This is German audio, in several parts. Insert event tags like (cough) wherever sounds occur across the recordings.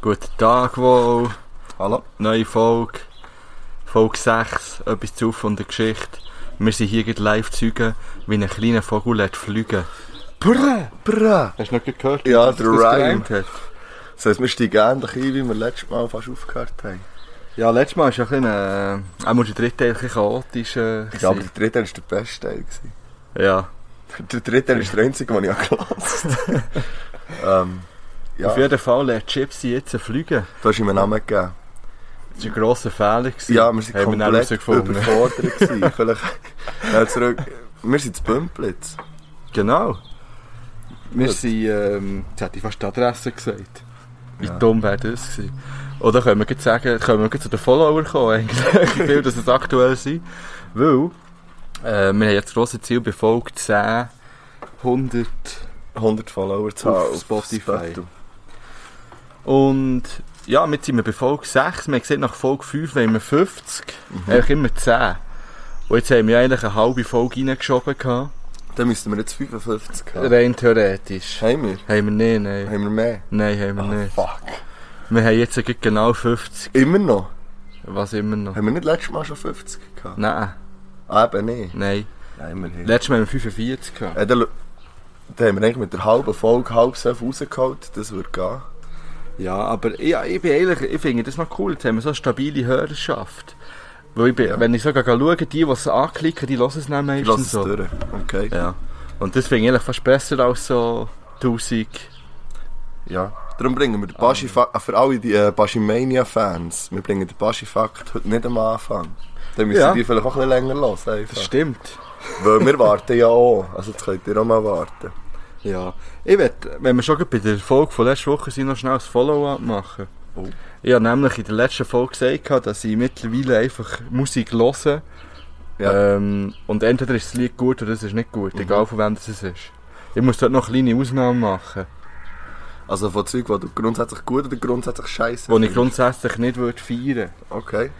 Guten Tag wohl. Hallo? Neue Folge. Folge 6. Etwas zu von der Geschichte. Wir sind hier gerade live zeugen, wie ein kleiner Vogel lässt fliegen. Brrr! Bra! Hast du noch gehört? Ja, der gereimt hat? Das heisst, wir steigen ähnlich ein, wie wir letztes Mal fast aufgehört haben. Ja, letztes Mal war ja ein bisschen, äh, auch der dritte Teil ein chaotisch. Äh, Ich glaube, gewesen. der dritte war der beste Teil. gewesen. ja. Der dritte ist der einzige, den ich (laughs) gelassen habe. (laughs) ähm, ja, Auf jeden Fall lässt Gypsy jetzt fliegen. du hast ihm einen Namen gegeben. Das war ein grosser Fehler. Gewesen. Ja, wir sind Haben dann komplett überfordert. (laughs) Vielleicht, ja, zurück. Wir sind zu Bümplitz. Genau. Wir Gut. sind, ähm, jetzt hätte ich fast die Adresse gesagt. Wie Ja. dumm wäre das gewesen. Oder können wir gleich sagen, können wir zu den Followern kommen, eigentlich, (laughs) wie viel das es aktuell sind. Weil, äh, wir haben jetzt das grosse Ziel bei Folge 10, 100 100 Follower zu Auf haben Spotify. Und, ja, jetzt sind wir bei Folge 6, wir gesehen, nach Folge 5 wollen wir 50, Mhm. eigentlich immer 10. Und jetzt haben wir eigentlich eine halbe Folge reingeschoben gehabt, Dann müssten wir jetzt 55 haben. rein theoretisch. Haben wir? Haben wir nicht, nein. Haben wir mehr? Nein, haben wir Ah, nicht. fuck. Wir haben jetzt genau 50. Immer noch? Was immer noch? Haben wir nicht letztes Mal schon 50 gehabt? Nein, Ah, eben nicht. nein. Immerhin. Letztes Mal haben wir 45 gehabt. Ja, dann, dann haben wir eigentlich mit der halben Folge halb so rausgeholt, das würde gehen. Ja, aber ja, ich bin ehrlich, ich finde das noch cool. Jetzt haben wir so eine stabile Hörerschaft. Weil ich bin, wenn ich sogar schaue, die, die es anklicken, die hören es nicht Ich meistens es so. durch. Okay. Ja. Und das finde ich eigentlich fast besser als so 1000. Ja. Darum bringen wir den Baschi Fakt, für alle die äh, Baschimania-Fans, wir bringen den Baschi Fakt heute nicht am Anfang. Dann müssen Ja. die vielleicht auch ein bisschen länger. Das Einfach. stimmt. Weil wir warten ja auch. Also jetzt könnt ihr auch mal warten. Ja. Ich will, wenn wir schon bei der Folge von letzter Woche sind, noch schnell ein Follow-up machen. Oh. Ich habe nämlich in der letzten Folge gesagt, dass ich mittlerweile einfach Musik höre. Ja. Ähm, und entweder ist das Lied gut oder es ist nicht gut, Mhm. egal von wem das es ist. Ich muss dort noch kleine Ausnahmen machen, Also von Zeug, die du grundsätzlich gut oder grundsätzlich scheiße die ich grundsätzlich nicht würde feiern Okay.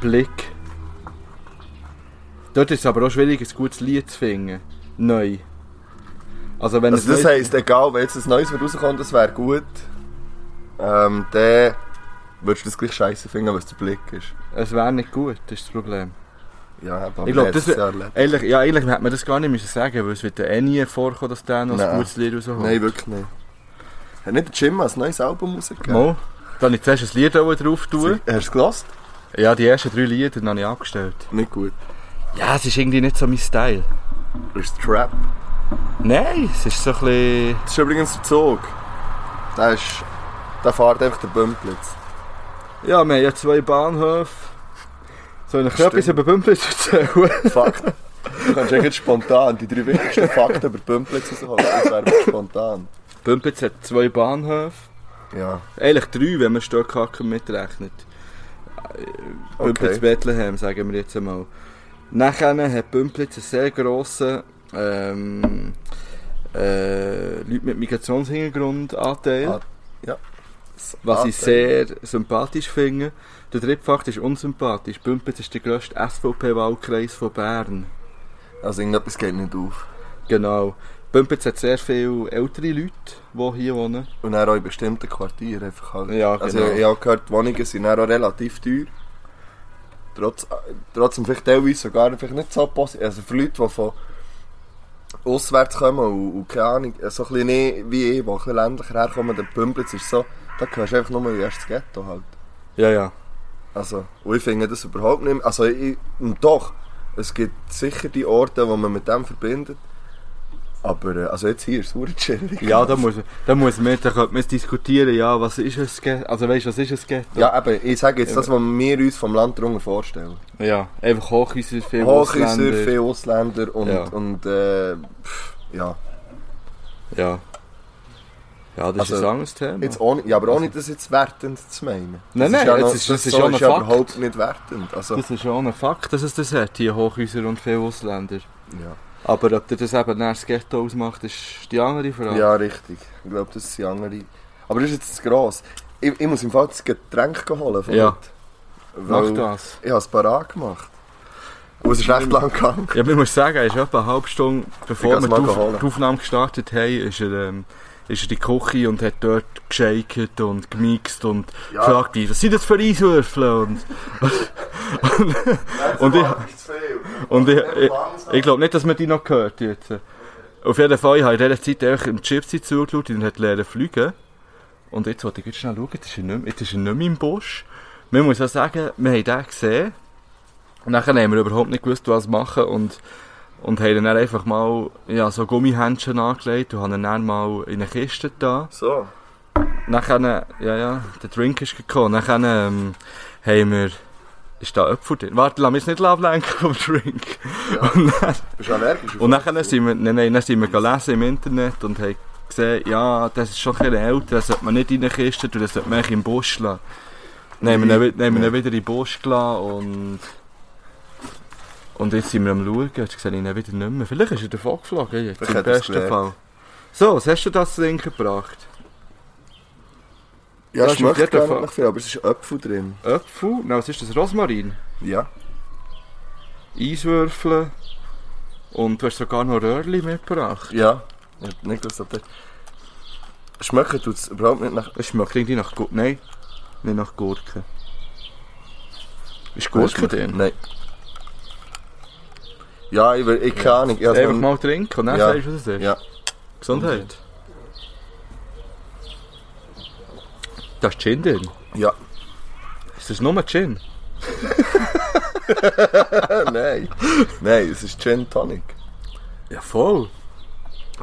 Blick. Dort ist es aber auch schwierig, ein gutes Lied zu finden. Neu. Also wenn Also das neu- heisst, egal, wenn jetzt ein neues rauskommt, das wäre gut, ähm, dann würdest du das gleich scheiße finden, es der Blick ist. es wäre nicht gut, das ist das Problem. Ja, aber Ich glaube, das ist wär- ja eigentlich hätte man das gar nicht müssen sagen, weil es wird eh nie vorkommen, dass der noch ein gutes Lied rausholt. Nein, wirklich nicht. Hat nicht der Jim ein neues Album rausgegeben? Mal. Dann habe ich zuerst ein Lied drauf tun. Hast du es gelost? Ja, die ersten drei Lieder habe ich abgestellt. Nicht gut. Ja, es ist irgendwie nicht so mein Style. Das ist Trap. Nein, es ist so ein bisschen... Das ist übrigens der Zug. Der, ist, der fährt einfach der Bümplitz. Ja, wir haben ja zwei Bahnhöfe. Soll ich etwas über Bümplitz erzählen? (laughs) Fakten. Du kannst eigentlich spontan die drei wichtigsten Fakten über Bümplitz rausholen. Das wäre spontan. Bümplitz hat zwei Bahnhöfe. Ja. Eigentlich drei, wenn man Stockhaken mitrechnet. Bümplitz Okay. Bethlehem, sagen wir jetzt einmal. Nachher hat Bümplitz einen sehr grossen ähm, äh, Leute mit Migrationshintergrund-Anteil. Ah, Was ich sehr sympathisch finde. Der dritte Fakt ist unsympathisch. Bümplitz ist der grösste SVP-Wahlkreis von Bern. Also irgendetwas geht nicht auf. Genau. Bümplitz hat sehr viele ältere Leute, die hier wohnen. Und dann auch in bestimmten Quartieren einfach halt. Ja, Also genau. ich habe gehört, die Wohnungen sind auch relativ teuer. Trotz, trotzdem vielleicht teilweise sogar vielleicht nicht so positiv. Also für Leute, die von auswärts kommen und, und keine Ahnung, so ein bisschen nicht wie ich, die ein bisschen ländlicher herkommen, der Bümplitz ist so, da gehörst du einfach nur in das Ghetto halt. Ja, ja. Also, und ich finde das überhaupt nicht mehr, also ich, und doch, es gibt sicher die Orte, die man mit dem verbindet, aber äh, also jetzt hier ist es chillig. Ja, da muss, da muss man, da könnte man diskutieren, ja, was ist ein Ghetto? Also weißt du, was ist ein Ghetto? Ja, eben, ich sage jetzt das, was wir uns vom Land drunter vorstellen. Ja, einfach Hochhäuser, viele Hochhäuser, Ausländer. viele Ausländer und, Ja. und äh, pff, ja. Ja. Ja, das ist Also, ein anderes Thema. Jetzt ohne, ja, aber ohne das jetzt wertend zu meinen. Nein, Das nein, ja jetzt noch- ist- das ist so ja ja Fakt. überhaupt nicht wertend. Also, Das ist schon ein Fakt, dass es das hat, hier Hochhäuser und viele Ausländer. ja. Aber ob das eben das Ghetto ausmacht, ist die andere Frage. ja, richtig. Ich glaube, das sind andere. Aber das ist jetzt zu gross. Ich, ich muss im Fall das Getränk holen. von Ja. Mach das. Ich habe es parat gemacht. Und es ist recht lang gegangen. Ja, ich muss sagen, er ist etwa eine halbe Stunde, bevor wir die, Auf die Aufnahme gestartet haben, ist er, ähm, ist er in die Küche und hat dort geshaket und gemixt und Ja. gefragt, was sind das für Eiswürfel? Und, (laughs) Und ich- und ich, ich, ich glaube nicht, dass man die noch gehört jetzt. Auf jeden Fall, ich habe in dieser Zeit einfach im Gypsy zugeschaut und hat lernen fliegen. Und jetzt wollte ich schnell schauen, jetzt ist er nicht, mehr- jetzt ist er nicht mehr im Busch. Man muss auch sagen, wir haben den gesehen. Und dann haben wir überhaupt nicht gewusst, was machen. Und, und haben ihn dann einfach mal ja, so Gummihändchen angelegt und haben ihn dann mal in eine Kiste da. So. Nachher, ja, ja, der Drink ist gekommen. Nachher ähm, haben wir, ist da Äpfel drin? Warte, lass mich nicht ablenken (laughs) vom Drink. Bist du allergisch? Und nachher sind wir, nein, nein, dann sind wir gelesen im Internet und haben gesehen, ja, das ist schon ein bisschen älter, das sollte man nicht in eine Kiste tun, das sollte man im Busch lassen. Dann haben wir ihn, wi- dann haben wir ihn wieder in den Busch gelassen und... Und jetzt sind wir am Schauen, jetzt sehe ich ihn wieder nicht mehr. Vielleicht ist er davon geflogen, jetzt Vielleicht im besten. Fall. So, was hast du das Trinken gebracht? Ja, Das schmeckt gar nicht viel, aber es ist Äpfel drin. Äpfel, na, was ist das? Rosmarin? Ja. Eiswürfel und du hast sogar noch Röhrli mitgebracht. Ja. Nicht gewusst, ob das... Schmecken tut es überhaupt nicht nach... Es schmeckt irgendwie nach. Nein, nicht nach Gurke. Ist Gurke drin? Nein. Ja, ich, will- ich keine Ahnung. Ich Einfach mal trinken und dann Ja. sagst du, was es ist. Ja. Gesundheit. Da ist Gin drin. Ja. Ist das nur Gin? Nein. Nein, es ist Gin Tonic. Ja, voll.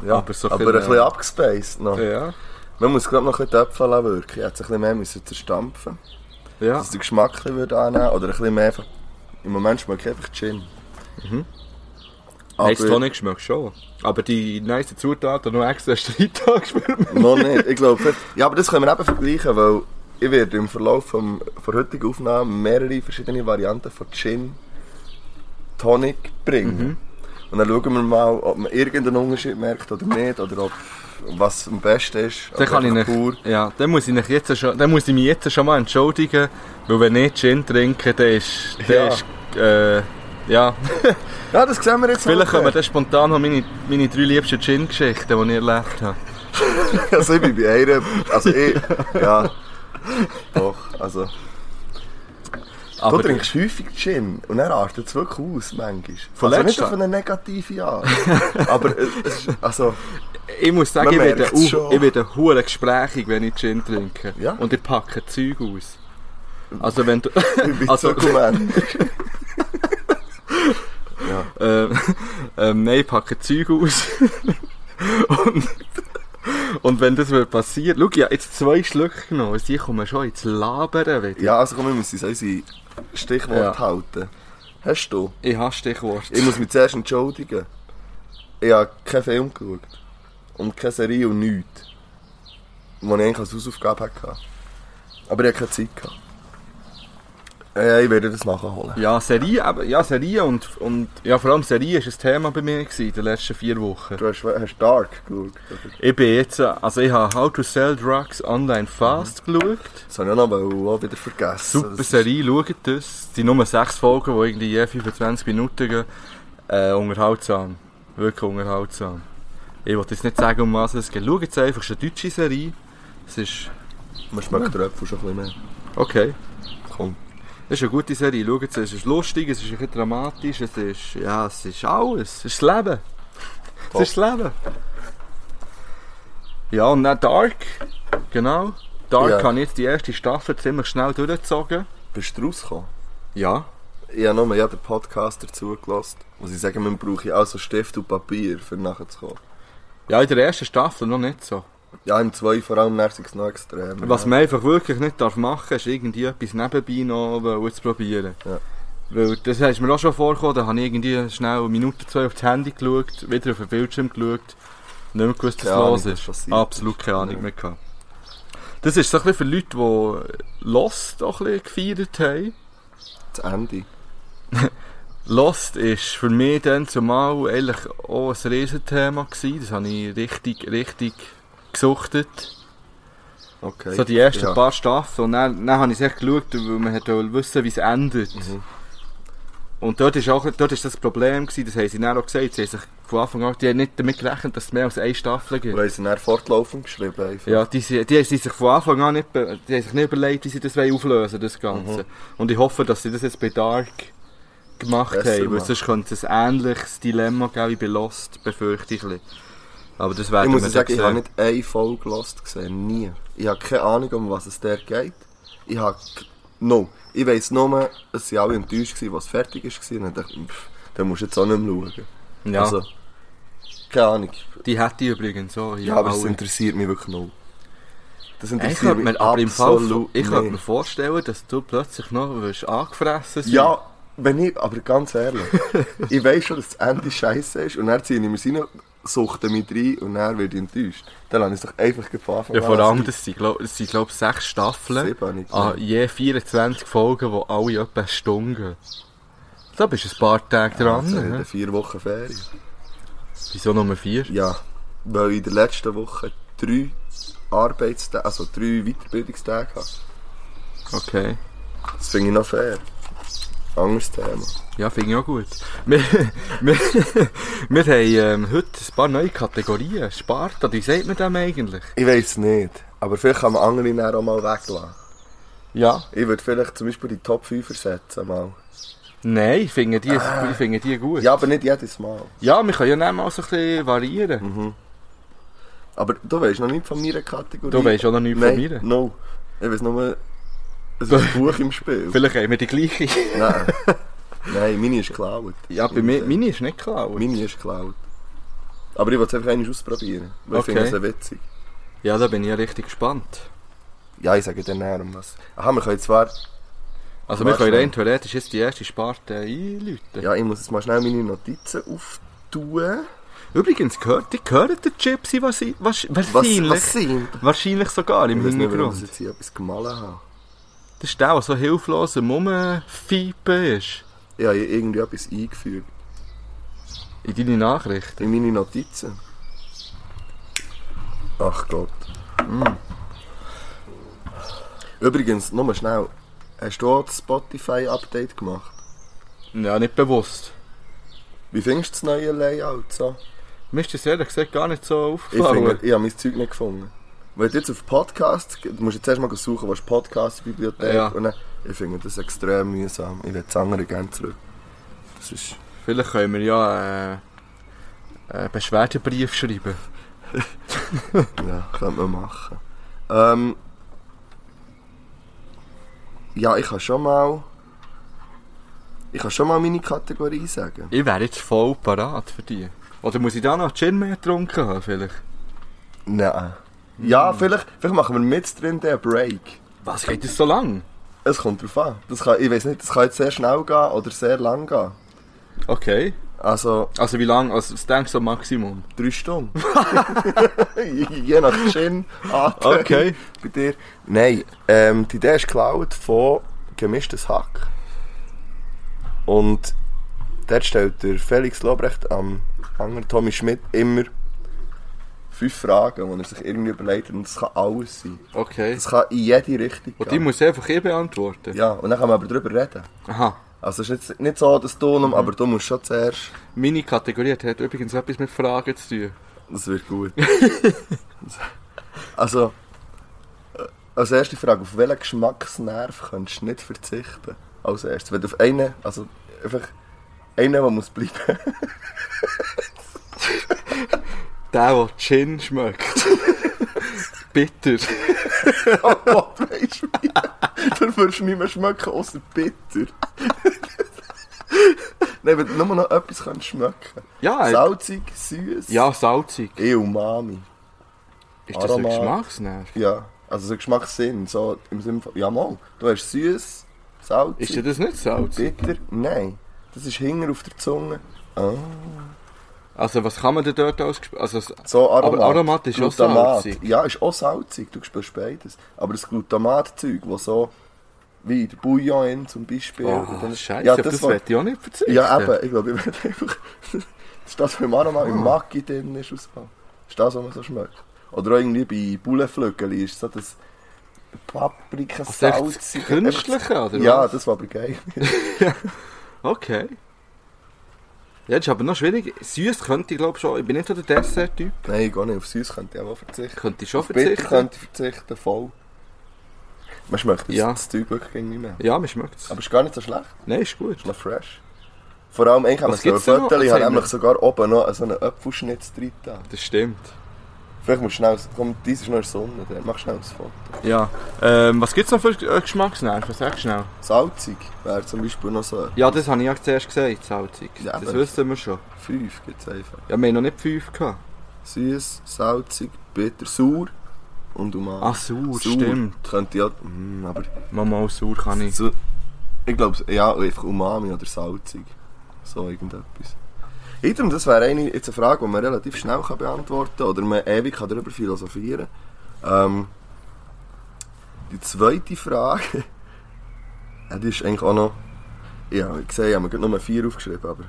Ja, Aber so aber ein bisschen, abgespaced noch. Ja. Man muss gerade noch ein bisschen lassen wirken. Ich hätte es ein bisschen mehr müssen zerstampfen Ja. Dass der Geschmack ein bisschen würde annehmen Oder ein bisschen mehr einfach... Im Moment schmeckt einfach Gin. Mhm. Aber Nein, das Tonic schmeckt schon. Aber die nice Zutaten noch extra Streitag spürt man. noch nicht. Ich glaube, ja, aber das können wir eben vergleichen, weil ich werde im Verlauf vom, der heutigen Aufnahme mehrere verschiedene Varianten von Gin Tonic bringen. Mhm. Und dann schauen wir mal, ob man irgendeinen Unterschied merkt oder nicht, oder ob was am besten ist. Dann kann ich nicht, ja, dann muss ich jetzt schon, dann muss ich mich jetzt schon mal entschuldigen, weil wenn ich Gin trinke, dann ist, dann Ja. ist, äh, ja. (laughs) Ja, das sehen wir jetzt Vielleicht kommen dann spontan noch meine, meine drei liebsten Gin-Geschichten, die ich erlebt habe. (laughs) Also ich bin bei einer, also ich, (laughs) ja, doch, also... Aber du trinkst häufig Gin und dann artet es wirklich aus, manchmal. Von also nicht auf eine negative Art. aber es, ist, also, ich muss sagen, ich werde, ich werde hure gesprächig, wenn ich Gin trinke. Ja. Und ich packe Zeug aus. Also wenn du... ich bin Also- Dokument. Ähm, (laughs) ähm, nein, ich packe Zeug aus. (laughs) und, und wenn das wird passieren... Schau, ich habe jetzt zwei Schlücke genommen, die kommen schon ins Labern wieder. Ja, also komm, wir müssen uns unsere Stichwort Ja. halten. Hast du? Ich habe Stichwort. Ich muss mich zuerst entschuldigen. Ich habe keinen Film geschaut. Und keine Serie und nichts. Die ich eigentlich als Hausaufgabe hatte. Aber ich hatte keine Zeit. Gehabt. Ja, ich werde das nachholen. Ja, Serie, eben, ja, Serie und, und ja, vor allem Serie war ein Thema bei mir gewesen, in den letzten vier Wochen. Du hast, hast Dark geschaut. oder? Ich bin jetzt, äh, also ich habe How to Sell Drugs Online Fast geschaut. Das habe ich auch noch auch wieder vergessen. Super Das Serie, schaut das. Die Nummer sechs Folgen, die irgendwie je 25 Minuten gehen. Äh, unterhaltsam. Wirklich unterhaltsam. Ich wollte jetzt nicht sagen, um was es geht. Schaut es einfach, es ist eine deutsche Serie. Es ist, Man schmeckt der Äpfel schon ein bisschen mehr. okay. Komm. Es ist eine gute Serie. Schaut es, es ist lustig, es ist ein bisschen dramatisch, es ist, ja, es ist alles. Es ist das Leben. Es ist das Leben. Ja, und dann Dark. Genau. Dark Ja. habe jetzt die erste Staffel ziemlich schnell durchgezogen. Bist du rausgekommen? Ja. Ich habe nur ja den Podcast dazu gelassen. Muss ich sagen, man brauche also Stift und Papier, für nachher zu kommen. Ja, in der ersten Staffel noch nicht so. Ja, im 2 vor allem nervig es noch extrem. Was ja. man einfach wirklich nicht darf machen ist irgendwie etwas nebenbei noch zu probieren. Ja. Weil das ist mir auch schon vorgekommen, da habe ich irgendwie schnell eine Minute, zwei auf das Handy geschaut, wieder auf den Bildschirm geschaut, nicht mehr gewusst, was Ahnung, los was ist. passiert Absolut keine Ahnung Ja. mehr gehabt. Das ist so ein bisschen für Leute, die Lost auch ein bisschen gefeiert haben. Das Ende. (laughs) Lost ist für mich dann zumal eigentlich auch ein Riesenthema gewesen. Das habe ich richtig, richtig gesuchtet. Okay. So die ersten Ja. paar Staffeln. Und dann, dann habe ich es echt geschaut, weil man wollte wissen, wie es endet. Mhm. Und dort ist auch, dort ist das Problem gewesen, das haben sie dann auch gesagt, sie haben sich von Anfang an, die haben nicht damit gerechnet, dass es mehr als eine Staffel gibt. Weil sie dann fortlaufend geschrieben einfach. Ja, die, sie- die haben sich von Anfang an nicht, die haben sich nicht überlegt, wie sie das auflösen das Ganze. Mhm. Und ich hoffe, dass sie das jetzt bei Dark gemacht Besser haben, weil sonst könnte es ein ähnliches Dilemma geben wie bei Lost, befürchte ich ein bisschen. Aber das Ich werden muss wir sagen, ich habe nicht eine Folge Lost gesehen. Nie. Ich habe keine Ahnung, um was es der geht. Ich habe... No. Ich weiss nur, dass sie alle enttäuscht waren, was fertig war. Und dann dachte ich, pff, dann musst du jetzt auch nicht mehr schauen. Ja, Also, keine Ahnung. die hätte ich übrigens so. Ja, aber es interessiert mich wirklich null. Das Ich interessiert könnte mich mir, aber im Fall, ich könnte mir vorstellen, dass du plötzlich noch wirst angefressen sein. Ja, wenn ich, aber ganz ehrlich, (laughs) ich weiss schon, dass das Ende scheiße ist und dann ziehe ich mir rein, suchte mich rein und dann ich enttäuscht. Dann lasse ich es doch einfach Anfang Ja, an vor allem, das sind, glaub, das sind glaub, sechs Staffeln. Sieben habe ich gesehen. je 24 Folgen, die alle etwa eine Stunde. Da bist du ein paar Tage dran. Also, ne? vier Wochen Ferien. Wieso Nummer 4? Ja, weil ich in der letzten Woche drei Arbeitstage, also drei Weiterbildungstage habe. Okay. Das finde ich noch fair. Anderes Thema. Ja, finde ich auch gut. Wir, (laughs) wir, wir haben ähm, heute ein paar neue Kategorien. Sparta, wie sagt man dem eigentlich? Ich weiß nicht, aber vielleicht kann man andere dann auch mal weglassen. Ja. Ich würde vielleicht zum Beispiel die Top 5 ersetzen mal. Nein, ich finde die, ich finde die gut. Ja, aber nicht jedes Mal. Ja, wir können ja dann mal so ein bisschen variieren. Aber du weißt noch nicht von meiner Kategorie. Du weisst auch noch nichts Nein, von mir. No. Ich weiß nur, es ist ein (laughs) Buch im Spiel. Vielleicht haben wir die gleiche. Nein. (laughs) Nein, meine ist geklaut. Ja, bei mir, meine ist nicht klar. Meine ist geklaut. Aber ich will es einfach einmal ausprobieren. Weil Okay. ich finde es sehr witzig. Ja, da bin ich ja richtig gespannt. Ja, ich sage dir näher um was. Aha, wir können zwar... Also wir können rein theoretisch jetzt die erste Sparte einläuten. Ja, ich muss jetzt mal schnell meine Notizen auftun. Übrigens, gehört, die gehören der Gypsy was, was, Was, wahrscheinlich, was sind? wahrscheinlich sogar im Ich weiß nicht, warum ich Hintergrund. jetzt hier etwas gemalt habe. Das ist der, der so hilflos am Rumfiepen ist. Ich habe hier irgendwie etwas eingefügt. In deine Nachrichten. In meine Notizen. Ach Gott. Mm. Übrigens, nochmal schnell. Hast du auch das Spotify-Update gemacht? Ja, nicht bewusst. Wie findest du das neue Layout so? Mir ist das ehrlich gesagt gar nicht so Ich, aufgefallen. finde, ich habe mein Zeug nicht gefunden. Weil du jetzt auf Podcasts, du musst jetzt erst mal suchen, was Podcast-Bibliothek Ja. und dann, ich finde das extrem mühsam. Ich will das andere gerne zurück. Das ist... Vielleicht können wir ja äh, einen Beschwerdebrief schreiben. (laughs) Ja, könnte man machen. Ähm, ja, ich kann schon mal... Ich kann schon mal meine Kategorie sagen. Ich wäre jetzt voll parat für die. Oder muss ich da noch Gin mehr getrunken haben, vielleicht? Nein. Ja, vielleicht, vielleicht machen wir mit drin den Break. Was, geht das so lang? Es kommt drauf an. Das kann, ich weiß nicht, das kann jetzt sehr schnell gehen oder sehr lang gehen. Okay. Also Also wie lang? Also was denkst du so Maximum? drei Stunden. (laughs) Je nach Gin, Atem. Okay. Bei dir. Nein, ähm, die Idee ist geklaut von Gemischtes Hack. Und dort stellt der Felix Lobrecht am anderen Tommy Schmidt immer fünf Fragen, die er sich irgendwie überlegt hat. Und das kann alles sein. Okay. Das kann in jede Richtung Und die gehen. muss einfach ich beantworten? Ja, und dann kann man aber darüber reden. Aha. Also es ist nicht, nicht so, dass du Mhm. aber du musst schon zuerst... Meine Kategorie hat übrigens etwas mit Fragen zu tun. Das wird gut. also, äh, als erste Frage, auf welchen Geschmacksnerv könntest du nicht verzichten? Als erstes, wenn du auf einen, also einfach einen, der muss bleiben. (laughs) Der, der Gin schmeckt. (laughs) Bitter. (laughs) oh Gott, weisst du? Dann würdest du nicht mehr schmecken, außer bitter. (laughs) Nein, wenn du nur noch etwas kannst schmecken Ja, Salzig, süß, ja, salzig. eh Umami. Ist das ein Aromat. Geschmacksnerv? Ja, also so Geschmackssinn, so im Sinne von, ja mal, du hast süß, salzig. Ist dir das nicht salzig? Bitter? Nein. Das ist hinger auf der Zunge. Ah. Also was kann man denn dort Gesp- also So Aromat. Aber Aromat ist auch Glutamat. salzig. Ja, ist auch salzig. Du spürst beides. Aber das Glutamatzeug, das so wie der Bouillon zum Beispiel. Oh, dann- Scheiße, ja, das, das will ich auch nicht verzichten. ja, eben. Ich glaube, ich werde (laughs) einfach... das ist das, was im Aromat Ah. im Maggi drin ist. Das ist das, was man so schmeckt. Oder auch irgendwie bei Bullenflügel ist so das paprika Also das Künstliche, oder Ja, was? das war aber geil. (laughs) Okay. Ja, das ist aber noch schwierig. Süß könnte ich glaube schon. Ich bin nicht so der Dessert-Typ. Nein, gar nicht. Auf süß könnte ich auch verzichten. Könnte ich schon Auf bitter verzichten. könnte ich verzichten, voll. Man schmeckt das, Ja. das Zeug wirklich irgendwie mehr. Ja, mir schmeckt es. Aber es ist gar nicht so schlecht. Nein, ist gut. ist noch fresh. Vor allem, eigentlich haben wir so ein? Viertel, ich Was habe nämlich sogar oben noch so einen Apfelschnitz drin. da. Das stimmt. Vielleicht musst du schnell, komm, dies ist noch Sonne, dann mach schnell das Foto. Ja. Ähm, was gibt es noch für äh, Geschmacksnerven? Sag schnell. Salzig wäre zum Beispiel noch so. Ja, das habe ich ja zuerst gesagt, salzig. Ja, das wissen wir schon. Fünf gibt es einfach. Ja, wir haben noch nicht fünf gehabt. Süß, salzig, bitter, sauer und umami. Ah, sauer, stimmt. Könnte ja, mm, aber Mama, auch sauer kann ich. so, ich glaube, ja, einfach umami oder salzig. So irgendetwas. Item, das wäre eine, jetzt eine Frage, die man relativ schnell kann beantworten kann oder man ewig kann darüber philosophieren ähm, Die zweite Frage, ja, die ist eigentlich auch noch, ja, ich sehe, ich habe mir gerade nur vier aufgeschrieben, aber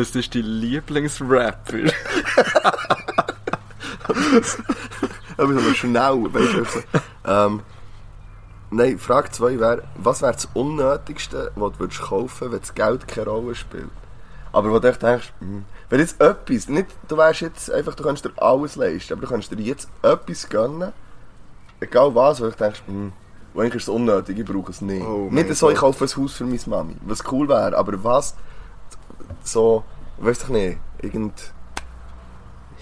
es ist dein Lieblingsrapper. Aber so schnell, weißt du. Ähm, nein, Frage 2 wäre, was wäre das Unnötigste, was du würdest kaufen wenn das Geld keine Rolle spielt? Aber wo du echt denkst, hm, wenn jetzt etwas, nicht, du wärst jetzt einfach, du kannst dir alles leisten, aber du kannst dir jetzt etwas gönnen, egal was, wo du denkst, hm, eigentlich ist es unnötig, ich brauche es nicht. Oh nicht so, ich kaufe ein Haus für meine Mami, was cool wäre, aber was, so, weißt du nicht, irgendeine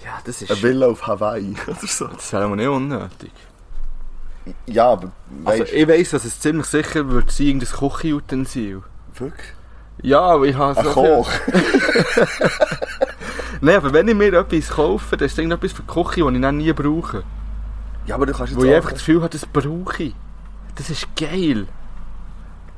Ja, das ist... Villa auf Hawaii (laughs) oder so. Das wäre aber nicht unnötig. Ja, aber Also, weißt ich weiss, dass es ziemlich sicher wird sein, irgendein Kochutensil. wirklich? Ja, aber ich habe Ein so Koch? (laughs) Nein, aber wenn ich mir etwas kaufe, dann ist es irgendetwas für die Küche, das ich dann nie brauche. Ja, aber du kannst jetzt Wo ich einfach das Gefühl habe, das brauche ich. Das ist geil.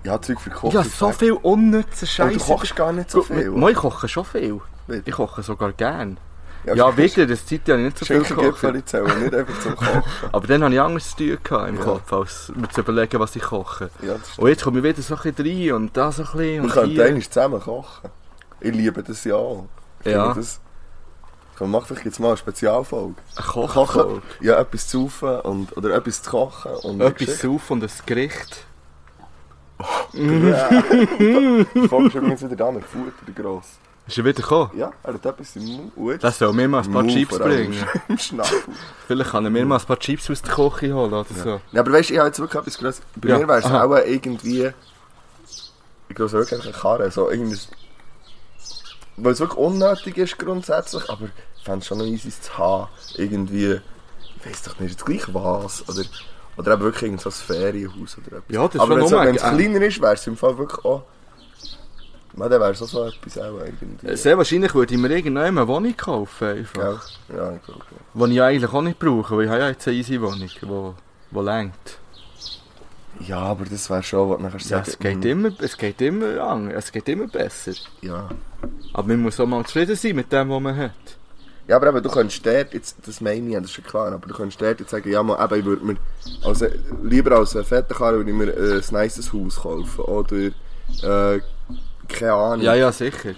Ja, Zeug für Kochen. habe so viel unnütze Und Scheiße. du kochst gar nicht so viel. Ich koche schon viel. Ich koche sogar gern. Ja, Ja, wieder, (laughs) das habe ich nicht so viel gekocht. zählen, nicht einfach zum (laughs) Kochen. Aber dann habe ich anderes zu tun im Ja. Kopf, als mir zu überlegen, was ich koche. Ja. Und jetzt komme ich wieder so ein bisschen rein und da so ein bisschen Wir können einmal zusammen kochen. Ich liebe das ja auch. Ja. Das, komm, mach vielleicht jetzt mal eine Spezialfolge. Ein Kochen, Kochen. ja, etwas zu saufen und, oder etwas zu kochen. Und Etwas auf und ein Gericht. Die Folge ist übrigens wieder da mit Futter, der Gross. Ist er wieder gekommen? Ja, er hat etwas im Mund. Und jetzt- Das soll mir mal ein paar Mund Chips bringen. (laughs) Im Schnabel. Vielleicht kann er mir mal ein paar Chips aus der Küche holen oder so. Ja, aber weißt du, ich habe jetzt wirklich etwas Grosses. Bei Ja, mir wäre es auch irgendwie. Ich glaube, es wirklich eine Karre. So irgendein. Weil es wirklich unnötig ist grundsätzlich, aber ich fände es schon noch easy zu haben. Irgendwie. Ich weiß doch nicht, jetzt gleich was. Oder, oder eben wirklich irgend so ein Ferienhaus oder etwas. Ja, das ist aber wenn es nur- wenn es kleiner ist, wäre es im Fall wirklich auch. Ja, dann wäre es auch so etwas auch irgendwie. Sehr wahrscheinlich würde ich mir irgendwann eine Wohnung kaufen. Einfach. Ja, ja, ich glaube. Die ich eigentlich auch nicht brauche, weil ich habe ja jetzt eine easy Wohnung, die wo lenkt. Ja, aber das wäre schon, was nachher Ja, sagen es geht immer, es geht immer an, es geht immer besser. Ja. Aber man muss auch mal zufrieden sein mit dem, was man hat. Ja, aber eben, du könntest dort, jetzt, das meine ich, das ist schon klar, aber du könntest dort jetzt sagen, ja, mal, eben, ich würde mir, also, lieber als eine fette Karre würde ich mir äh, ein nices Haus kaufen, oder, äh, keine Ahnung, Ja, ja, sicher.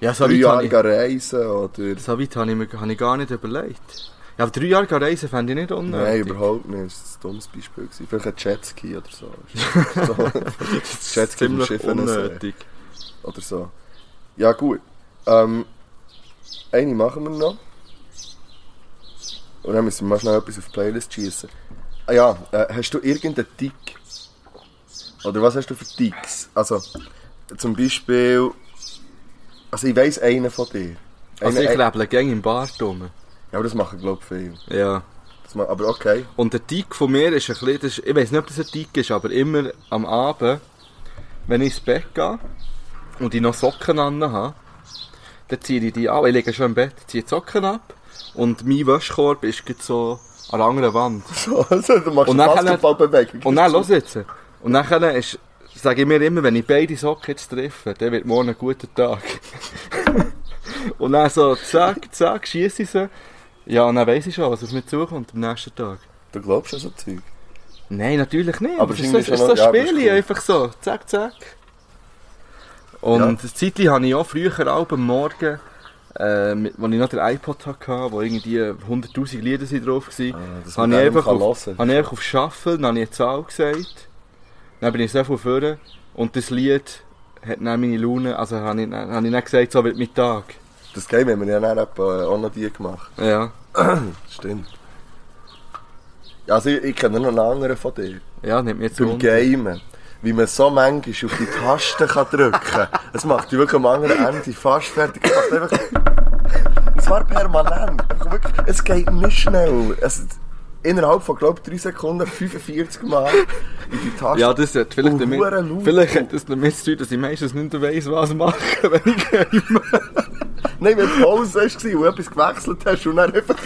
Ja, so drei Jahre ich, reisen, oder, so weit habe ich, mir, habe ich gar nicht überlegt. Ja, aber drei Jahre reisen fände ich nicht unnötig. nein, überhaupt nicht, das war ein dummes Beispiel gewesen, vielleicht ein Jetski oder so, (laughs) (laughs) Jetski ziemlich Schiff unnötig. oder so. Ja, gut, ähm, eine machen wir noch, und dann müssen wir mal schnell etwas auf die Playlist schießen. Ah ja, äh, hast du irgendeinen Tick? Oder was hast du für Ticks? Also, zum Beispiel. Also, ich weiss einen von dir. Also Einen- ich lebe gerne im Bad rum. Ja, aber das machen, glaube ich, viele. Ja. Das ma- aber okay. Und der Tick von mir ist ein bisschen, das ist, ich weiß nicht, ob das ein Tick ist, aber immer am Abend, wenn ich ins Bett gehe und ich noch Socken an habe, dann ziehe ich die an. Ich liege schon im Bett, ziehe die Socken ab und mein Wäschkorb ist so an der anderen Wand. (laughs) So, also, du machst Und eine Basketballbewegung. Und dann, los jetzt. Und dann ist, sage ich mir immer, wenn ich beide Socken jetzt treffe, dann wird morgen ein guter Tag. (laughs) und dann so, zack, zack, schiesse ich sie. Ja, und dann weiss ich schon, was auf mich zukommt am nächsten Tag. Du glaubst an so Zeug? Nein, natürlich nicht. Aber es ist so, ist so noch- ja, cool. einfach so. Zack, zack. Und Ja. das Zeitchen habe ich auch früher auch am Morgen, äh, mit, als ich noch den iPod hatte, wo irgendwie 100'000 Lieder sind drauf waren, Ah, habe ich, einfach auf, habe ich einfach auf Shuffle, dann habe ich eine Zahl gesagt, dann bin ich so von vorne und das Lied hat dann meine Laune, also habe ich, habe ich dann gesagt, so wird mein Tag. Das Game haben wir ja dann etwa auch noch die gemacht. Ja. (clears throat) Stimmt. Also ich, ich kenne noch einen anderen von dir. Ja, nimmt mir jetzt Beim. Gamen. Wie man so manchmal auf die Tasten kann drücken kann. Es macht dich wirklich am anderen Ende fast fertig. Es macht einfach... Und zwar permanent. Wirklich, es geht nicht schnell. Es, innerhalb von, glaube ich, 3 Sekunden 45 Mal in die Taste. Ja, das hat vielleicht damit, vielleicht hat das damit zu tun, dass ich meistens nicht weiss, was machen, (laughs) wenn ich game. Nein, wenn du Pause warst und etwas gewechselt hast und dann einfach...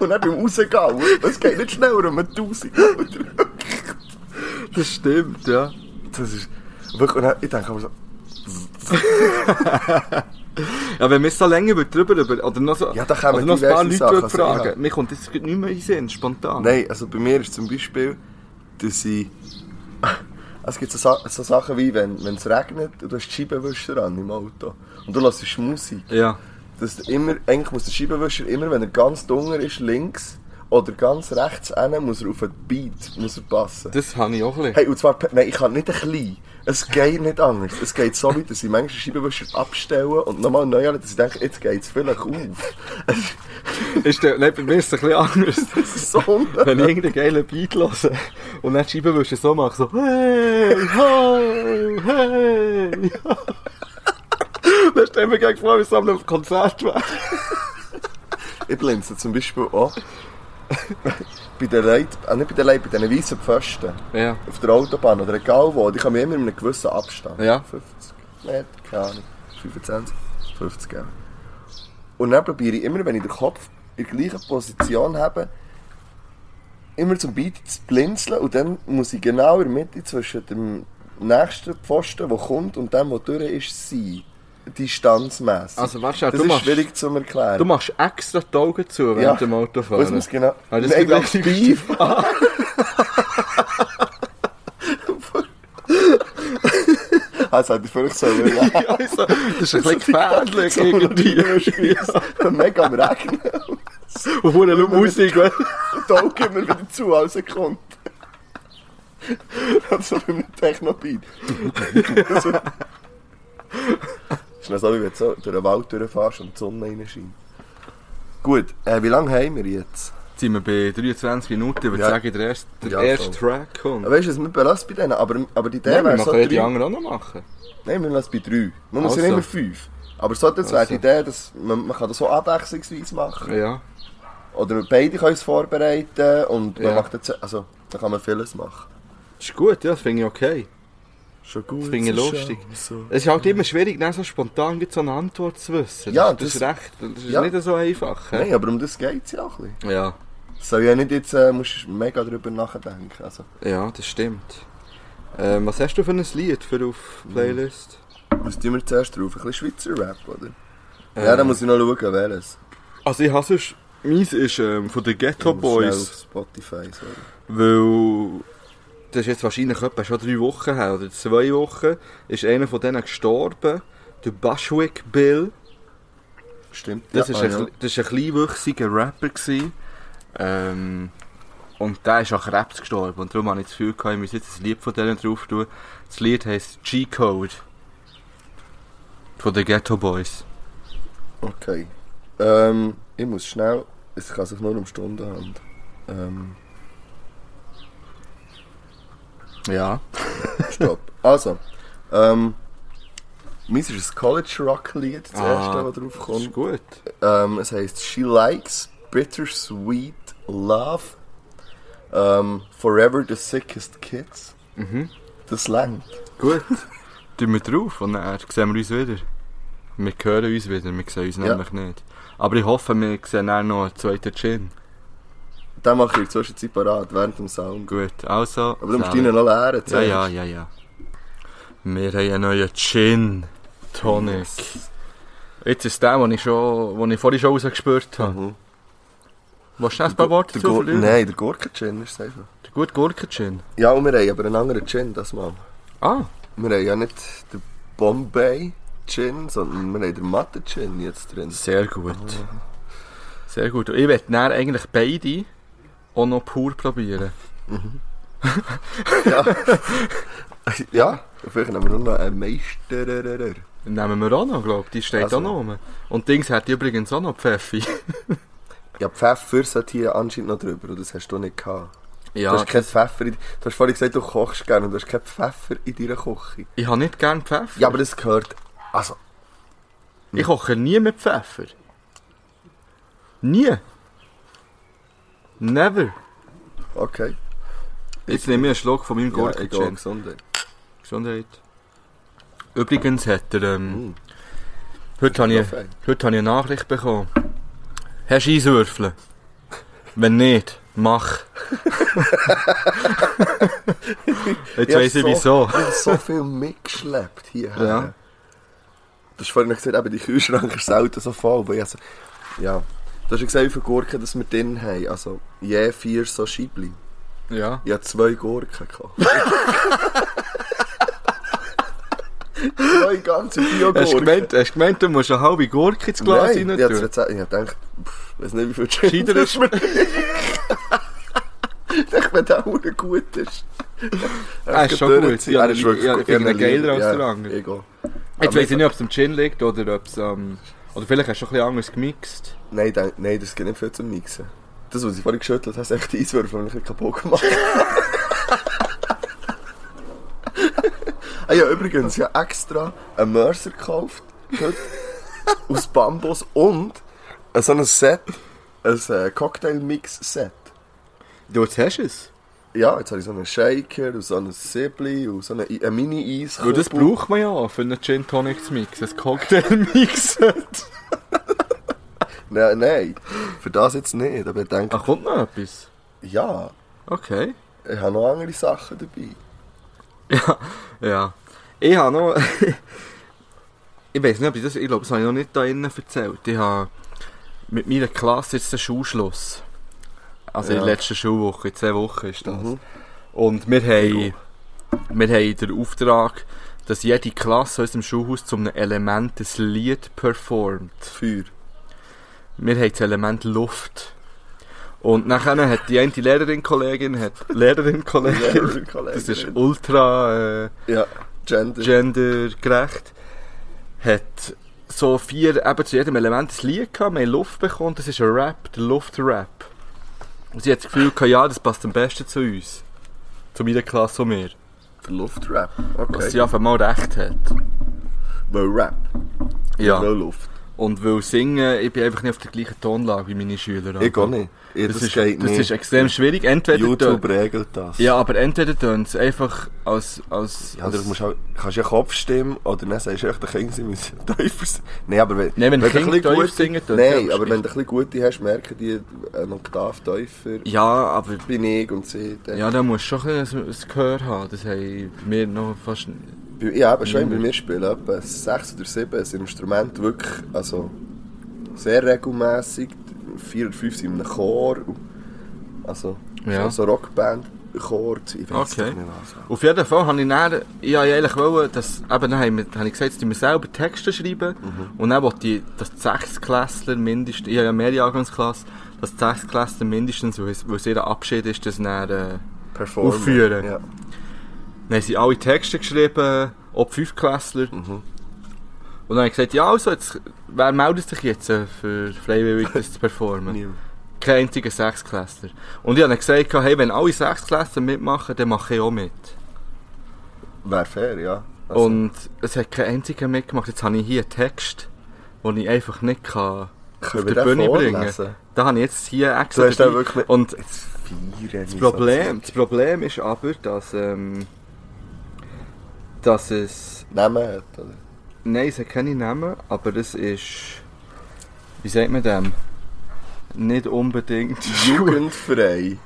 und dann beim Rausgehen. Es geht nicht schneller, man 1000 Mal drückt. Das stimmt, ja. Das ist... Wirklich, und dann, ich denke aber so... (laughs) (laughs) Ja, wenn wir so länger über- drüber, über, oder noch so, Ja, da oder noch ein paar Leute Sachen, also, fragen, ja. mir kommt jetzt nicht mehr in Sinn, spontan. Nein, also bei mir ist zum Beispiel, dass ich... (laughs) Es gibt so, so Sachen wie, wenn wenn es regnet und du hast die Scheibenwischer an im Auto und du hörst Musik. Ja. Dass immer, eigentlich muss der Scheibenwischer immer, wenn er ganz dunkel ist, links oder ganz rechts hin, muss er auf den Beat muss er passen. Das habe ich auch ein bisschen. Hey, und zwar, nein, ich kann nicht ein klein. Es geht nicht anders. Es geht so weit, dass ich manchmal Scheibenwischer abstelle und nochmal neu an, dass ich denke, jetzt geht es vielleicht auf. (laughs) Ist der, nein, bei mir ist es ein bisschen anders. (laughs) Das ist so. Wenn ich irgendeinen geilen Beat höre und dann die Scheibenwischer so mache, so hey, ho, hey, ho. (laughs) Dann stell mir gleich vor, wie es an einem Konzert wäre. Ich blinze zum Beispiel auch (laughs) bei den Leuten, ah, nicht bei den Leuten, bei diesen weißen Pfosten Ja. auf der Autobahn oder egal wo, die kommen immer in einem gewissen Abstand. Ja. 50 Meter, keine Ahnung, 25, 50 ja. Und dann probiere ich immer, wenn ich den Kopf in der gleichen Position habe, immer zum Beat zu blinzeln und dann muss ich genau in der Mitte zwischen dem nächsten Pfosten, der kommt, und dem, der durch ist, sein. Distanzmässig. Also, warte schnell, das du ist machst- schwierig zu erklären. Du machst extra die Augen zu während Ja. dem Weiß Autofahren. man's genau. Ah, das Nein, richtig Beef. Also, hätte ich vielleicht so (laughs) ja. Also, das ist ein bisschen gefährlich irgendwie. Ja. Mega am Regnen. Und (laughs) vorne nur Musik, weißt du? Die Augen immer wieder zu, als er kommt. Also bei einem Techno-Beat. (laughs) Das ist so, wie wenn du so durch den Wald durchfährst und die Sonne reinscheint. Gut, äh, wie lange haben wir jetzt? Jetzt sind wir bei 23 Minuten, ich würde Ja. sagen, der erste, der Ja, erste voll. Track kommt. Weißt du, wir belassen bei denen? Aber, aber die Idee Ja, wäre so ja die drei- anderen auch noch machen. Nein, wir lassen bei drei. Man muss ja Also. immer fünf. Aber so, das wäre Also. die Idee, dass man, man kann das so abwechslungsweise machen. Ja. Oder beide können es vorbereiten und man Ja. macht jetzt, also, da kann man vieles machen. Das ist gut, ja, das finde ich okay. Schon gut. Das finde ich es ist lustig. schon So. Es ist halt immer schwierig, dann so spontan so eine Antwort zu wissen. Ja, das, das, ist recht, das ist ja. nicht so einfach. Nein, aber um das geht es ja auch ein bisschen. Ja, soll ja nicht jetzt, äh, musst du mega drüber nachdenken. Also, ja, das stimmt. Ähm, was hast du für ein Lied für auf Playlist? was tun wir zuerst drauf? Ein bisschen Schweizer Rap, oder? Ähm, Ja, dann muss ich noch schauen, welches. Also ich hasse es. Meins ist ähm, von den Ghetto Ich muss schnell Boys. auf Spotify, sorry. Weil das ist jetzt wahrscheinlich etwa schon drei Wochen her oder zwei Wochen, ist einer von denen gestorben, der Bushwick Bill. Stimmt. Das, ja, ist, ah, ein, ja. das ist ein kleinwüchsiger Rapper. Gewesen. Ähm, und der ist an Krebs gestorben. Und darum habe ich das Gefühl, ich muss jetzt ein Lied von denen drauf tun. Das Lied heisst G-Code. Von den Ghetto Boys. Okay. Ähm, ich muss schnell, es kann sich nur um Stunden handeln. Ähm, Ja. stopp. Also, ähm, meins ist ein College Rock Lied, das Ah, erste, das drauf kommt. ist gut. Ähm, es heisst She Likes Bittersweet Love. Ähm, Forever the Sickest Kids. Mhm. Das langt. Gut. Tun wir drauf und dann sehen wir uns wieder. Wir hören uns wieder, wir sehen uns Ja. nämlich nicht. Aber ich hoffe, wir sehen dann noch einen zweiten Gin. Den mache ich in der Zwischenzeit parat, während dem Sound. Gut, also. Aber du musst ihn noch leeren Ja, ja, ja, ja. Wir haben einen neuen Gin Tonic. Jetzt ist der, den ich, schon, den ich vorhin schon rausgespürt habe. Mhm. Willst du ein paar Worte dazu verlieren? Nein, der Gurken-Gin ist es einfach. Der gute Gurken-Gin. Ja, und wir haben aber einen anderen Gin, das mal. Ah, Wir haben ja nicht den Bombay Gin, sondern wir haben den Matte Gin jetzt drin. sehr gut. Sehr gut. Und ich werde eigentlich beide auch noch pur probieren. Ja. (laughs) Ja, vielleicht nehmen wir noch einen Meisterer. Nehmen wir auch noch, glaube ich. Die steht Also. auch noch rum. Und Dings hat übrigens auch noch Pfeffi. (laughs) Ja, Pfeffer sollte hier anscheinend noch drüber und das hast du nicht gehabt. ja, du hast keinen Pfeffer in, Du hast vorhin gesagt, du kochst gerne und du hast keinen Pfeffer in deiner Küche. ich habe nicht gern Pfeffer. Ja, aber das gehört... Also, Ich koche nie mit Pfeffer. Nie. Never. okay. Jetzt nehme ich einen Schluck von meinem Ja, egal, Gurken-Gin. Gesundheit. Gesundheit. Übrigens hat er, ähm, Mm. heute habe ich, heute habe ich eine Nachricht bekommen. Hast du Eiswürfel? Wenn nicht, mach. (laughs) Jetzt weiss ich so- wieso. Ich habe so viel mitgeschleppt hierher. Ja. Du hast vorhin gesagt, eben, die Kühlschrank ist selten so voll. Weil ich also, ja. Du hast ja gesagt, wie viele Gurken dass wir drin haben. Also, je vier so Scheibli. Ja. Ich habe zwei Gurken gekauft. (laughs) zwei ganze Hast du Bio-Gurken. gemeint, hast du gemeint, du musst eine halbe Gurke ins Glas Nein, rein ich habe tun? Gedacht, pff, weiß nicht, wie viel das ist- mir (laughs) Ich dachte, wenn der auch gut ist. Ah, ist schon gut. Ja, Er ist wirklich ja, gut. ich finde ihn geiler als der andere. Jetzt weiss ich nicht, ob es am Gin liegt oder ob es am... Oder vielleicht hast du schon ein bisschen anders gemixt. Nein, denk, nein, das geht nicht viel zum Mixen. Das, was ich vorhin geschüttelt habe, ist echt die Eiswürfel, die ich bisschen kaputt gemacht (laughs) ah ja, übrigens, ich habe extra einen Mercer gekauft, heute, aus Bambus und so ein Set, ein äh, Cocktail-Mix-Set. Du, hast du es. Ja, jetzt habe ich so einen Shaker und so ein Siebli und so eine, I- ein Mini-Eis. Das braucht man ja für einen Gin Tonic zu mixen. Ein Cocktail mixen. (laughs) Nein, nein, für das jetzt nicht, aber ich denke, Ach, kommt noch etwas? ja, Okay. ich habe noch andere Sachen dabei. (laughs) Ja, ja. Ich habe noch... (laughs) ich weiß nicht, ob ich das... Ich glaube, das habe ich noch nicht da innen erzählt. Ich habe mit meiner Klasse jetzt den Schulschluss. Also in Ja. der letzten Schulwoche, in zwei Wochen ist das. Mhm. Und wir haben, wir haben den Auftrag, dass jede Klasse in unserem Schulhaus zu einem Element ein Lied performt. Feuer. Wir haben das Element Luft. Und nachher hat die eine Lehrerin-Kollegin, hat Lehrerin-Kollegin, das ist ultra äh, Ja, Gender. gendergerecht, hat so vier, eben zu jedem Element ein Lied gehabt, wir haben Luft bekommen, das ist ein Rap, der Luft-Rap. Und sie hat das Gefühl gehabt, ja, das passt am besten zu uns. Zu meiner Klasse und mir. Der Luftrap. Was Okay. sie einfach mal recht hat. Weil Rap. Ja. Weil Luft. Und weil singen, ich bin einfach nicht auf der gleichen Tonlage wie meine Schüler. Ich auch nicht. Ich, Das, das, ist, das nicht. ist extrem schwierig. Entweder YouTube regelt das. Ja, aber entweder tun sie einfach als... als, Ja, als du musst auch, kannst ja Kopfstimmen oder dann sagst du echt, der Kind sie müssen (laughs) tiefer singen. Nein, aber wenn, Nein, wenn du Kinder ein gute- singen, Nein, aber wenn du ein bisschen gute hast, merken die eine Oktav tiefer. ja, aber... Bin ich und sie. Dann. Ja, da musst du schon ein, bisschen ein, Gehör haben. Das haben wir noch fast... Ja, aber schon bei Mhm. mir spielen etwa sechs oder sieben ein Instrument wirklich, also sehr regelmäßig. Vier oder fünf sind in einem Chor. Also, Ja. so Rockband, Chor, ich weiß Okay. nicht was. Auf jeden Fall habe ich dann... Ich eigentlich wollen, dass... Eben, dann habe ich gesagt, dass wir selber Texte schreiben. Und dann wollte ich, dass die Sechstklässler mindestens... Ich habe ja mehr Jahrgangsklasse. Dass die Sechstklässler mindestens, weil es weil es ihr Abschied ist, das dann... Äh, Performen. Aufführen. Ja. Dann haben sie alle Texte geschrieben, auch die Fünftklässler. Mhm. Und dann habe ich gesagt, ja also, jetzt, wer meldet sich jetzt äh, für freiwillig das (laughs) zu performen? Niemand. Kein einziger Sechsklässler. Und ich habe dann gesagt, hey, wenn alle Sechsklässler mitmachen, dann mache ich auch mit. Wäre fair, ja. Also, Und es hat kein einziger mitgemacht. Jetzt habe ich hier einen Text, den ich einfach nicht kann auf der den Bühne bringen vorlesen? Da habe ich jetzt hier extra Du hast wirklich. Und Das Problem, das Problem ist aber, dass, ähm, dass es, Namen hat, oder? nein, es hat keine Namen, aber es ist, wie sagt man dem? Nicht unbedingt. (laughs) Jugendfrei.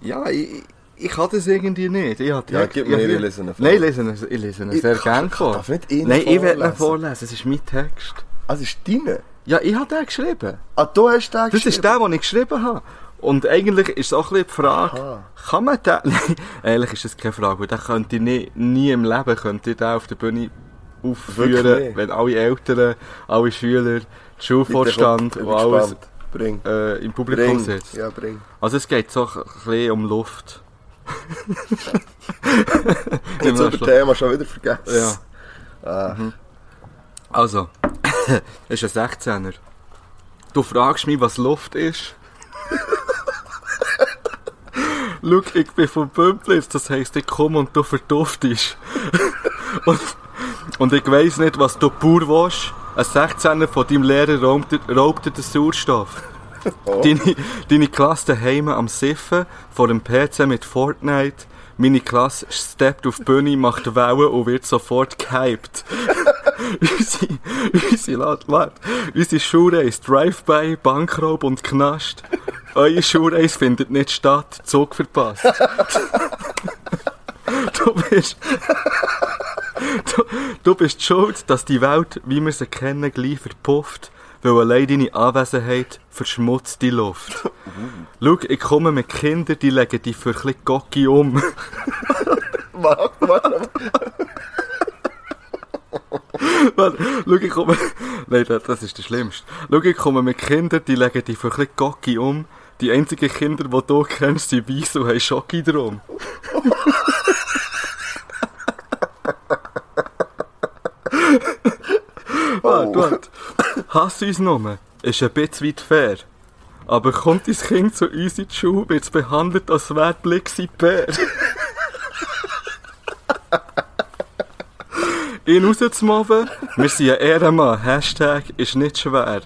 Ja, ich, ich kann das irgendwie nicht. Ich hab Ja, gib mir, hab ich lese ihn vor. Nein, ich lese ihn, ich lese ihn sehr gerne ich vor. darf nicht ihn Nein, ich werde ihn vorlesen. vorlesen, es ist mein Text. Ah, das ist deine? Ja, ich habe den geschrieben. Ah, du hast den Das ist der, den ich geschrieben habe. Und eigentlich ist es auch ein bisschen die Frage, Aha. kann man den... (laughs) Nein, ehrlich ist das keine Frage, weil den könnte ich nie, nie im Leben könnte ich den auf der Bühne aufführen, wenn alle Eltern, alle Schüler, der Schulvorstand und alles äh, im Publikum Bring. sitzt. Ja, bring. Also es geht so ein bisschen um Luft. (laughs) Jetzt über das Thema schon wieder vergessen. Ja. Ah. Mhm. Also, (laughs) ist ein 16er. Du fragst mich, was Luft ist. Schau, ich bin vom Bümplitz, das heisst, ich komme und du verduftest. (laughs) und, und ich weiss nicht, was du pur willst. Ein 16er von deinem Lehrer raubt, raubt dir den Sauerstoff. Oh. Deine, deine Klasse daheim am Siffen vor dem PC mit Fortnite. Meine Klasse steppt auf die Bühne, macht Wellen und wird sofort gehypt. (laughs) unsere, unsere, warte, unsere Schulreise, Drive-by, Bankraub und Knast. Eure Schulreise findet nicht statt, Zug verpasst. (laughs) du bist... Du, du bist schuld, dass die Welt, wie wir sie kennen, gleich verpufft weil allein deine Anwesenheit verschmutzt die Luft. (laughs) Schau, ich komme mit Kindern, die legen dich für ein Gocki um. (laughs) warte, warte. (laughs) Warte, schau, ich komme... Nein, das ist das Schlimmste. Schau, ich komme mit Kindern, die legen dich für ein Gocki um. Die einzigen Kinder, die du kennst, sind weiss und haben Schocki drum. Warte, warte. Hass uns nur. Ist ein bisschen weit fair. Aber kommt dein Kind zu uns in die Schule, wird es behandelt, als wäre Blixi Bär. (laughs) Ihn rauszumobben, wir sind ein Ehrenmann. Hashtag ist nicht schwer.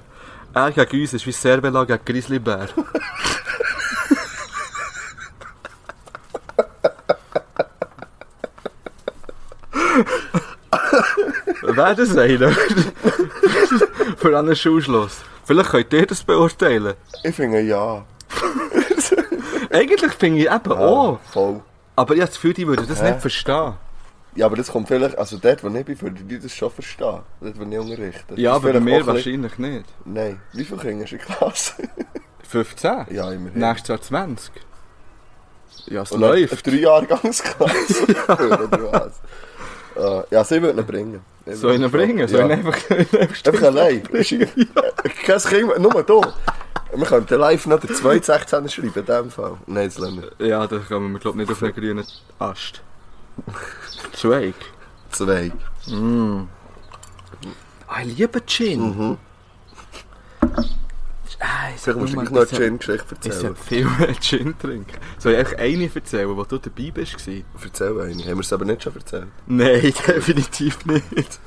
Er gegen uns ist wie Servela gegen Grizzlybär. (laughs) Wäre das einer? Für einen Schulschluss. Vielleicht könnt ihr das beurteilen. Ich finde ja. (laughs) Eigentlich finde ich eben Ja, auch. voll. Aber ich habe das Gefühl, die würden das Hä? nicht verstehen. Ja, aber das kommt vielleicht, also dort, wo ich bin, würden die das schon verstehen. Dort, wo ich unterrichte. Ja, aber bei mir ein bisschen- wahrscheinlich nicht. Nein. Wie viele Kinder du in der Klasse? (laughs) 15? ja, immerhin. Nächstes Jahr 20. Ja, es Und läuft. Eine Drei-Jahrgangsklasse. (laughs) Oder was? Äh, ja, sie würden ihn bringen. Soll ich ihn würde- bringen? Soll Ja. ich (laughs) ihn einfach... Einfach allein. (laughs) Kein Kind, nur hier. Wir könnten live noch den 216 schreiben, in dem Fall. Nein, das lassen wir. Ja, da kommen wir, glaube ich, nicht auf einen grünen Ast. Schweig. Zwei. Mm. Ah, ich liebe Gin. Mhm. Ah, ich Vielleicht musst du mal, gleich noch ich eine Gin-Geschichte Ich erzählen. sollte viel mehr (laughs) Gin trinken. Soll ich eine erzählen, wo du dabei bist? Erzähl eine. Haben wir es aber nicht schon erzählt? Nein, (laughs) definitiv nicht.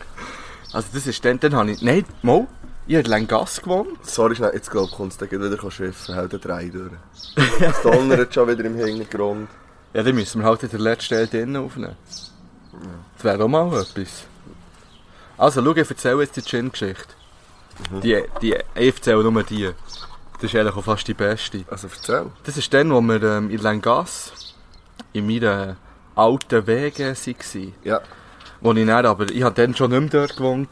Also das ist dann, dann habe ich... Nein, mal, ich habe Langas gewonnen. Sorry, schnell, jetzt glaube ich, kommst du wieder schiffen, hält den drei durch. Das donnert schon wieder im Hintergrund. (laughs) Ja, dann müssen wir halt in der letzten Stelle drinnen aufnehmen. Das wäre auch mal etwas. Also, schau, ich erzähle jetzt die Gin-Geschichte. Die, die, ich erzähle nur die. Das ist eigentlich auch fast die beste. Also erzähl. Das ist dann, wo wir ähm, in Langas in meiner alten Wege waren. Ja. Wo ich dann, aber ich hatte dann schon nicht mehr dort gewohnt.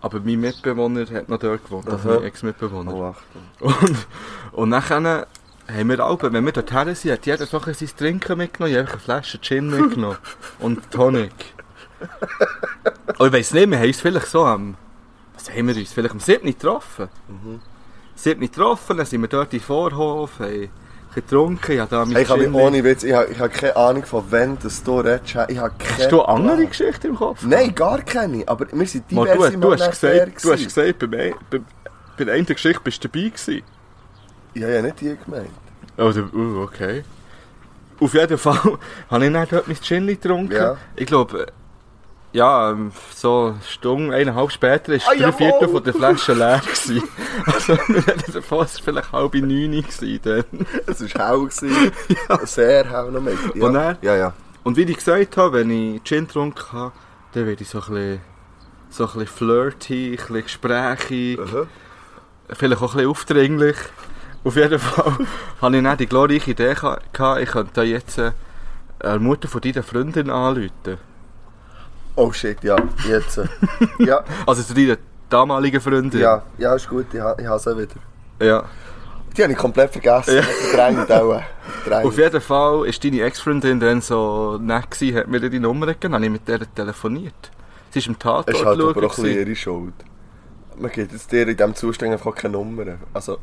Aber mein Mitbewohner hat noch dort gewohnt, also mein Ex-Mitbewohner. Oh. Und, und nachher haben wir alle, wenn wir dorthin sind, hat jeder so ein sein Trinken mitgenommen. Habe einfach eine Flasche Gin mitgenommen. und Tonic. (laughs) Und ich weiss nicht, wir haben uns vielleicht so am... Was haben wir uns? Vielleicht am 7. getroffen. Mhm. 7. getroffen, dann sind wir dort den Vorhof, haben getrunken. Ich habe da Hey, ich habe ohne Witz, ich habe, ich habe keine Ahnung von wann das du redest. Ich habe keine Hast du eine andere Plan. Geschichte im Kopf? Nein, gar keine. Aber wir sind Mal, diverse du, du, hast Mal gesagt, du hast gesagt, bei, mir- bei, bei der einen Geschichte bist du dabei gewesen. Ja, ja, nicht die gemeint. Uh, okay. Auf jeden Fall (laughs) habe ich dann dort mein Gin getrunken. Ja. Ich glaube, ja, ähm, so eine Stunde, eineinhalb später war Ah, drei Viertel von der Flasche leer. Gewesen. (laughs) Also, wir reden davon, es war vielleicht halb neun gewesen dann. Es war hell. gewesen. Sehr hell noch mit. Ja. Und dann? Ja, ja. Und wie ich gesagt habe, wenn ich Gin getrunken habe, dann werde ich so ein bisschen, so ein bisschen flirty, ein bisschen gesprächig, Aha. vielleicht auch ein bisschen aufdringlich. Auf jeden Fall (laughs) hatte ich dann die glorreiche Idee, gehabt, ich könnte jetzt äh, eine Mutter von deiner Freundin anrufen. Oh shit, ja. Jetzt. äh, ja, (laughs) Also zu deiner damaligen Freundin. ja, ja, ist gut. Ich, ha- ich habe sie wieder. ja. Die habe ich komplett vergessen. Ja. Verdrängt auch. Verdrängt. Auf jeden Fall ist deine Ex-Freundin dann so nett gewesen, hat mir dann die Nummer gegeben, habe ich mit der telefoniert. Sie ist im Tatort Es ist halt aber auch ein bisschen gewesen. ihre Schuld. Man gibt jetzt dir in diesem Zustand einfach keine Nummer. Also,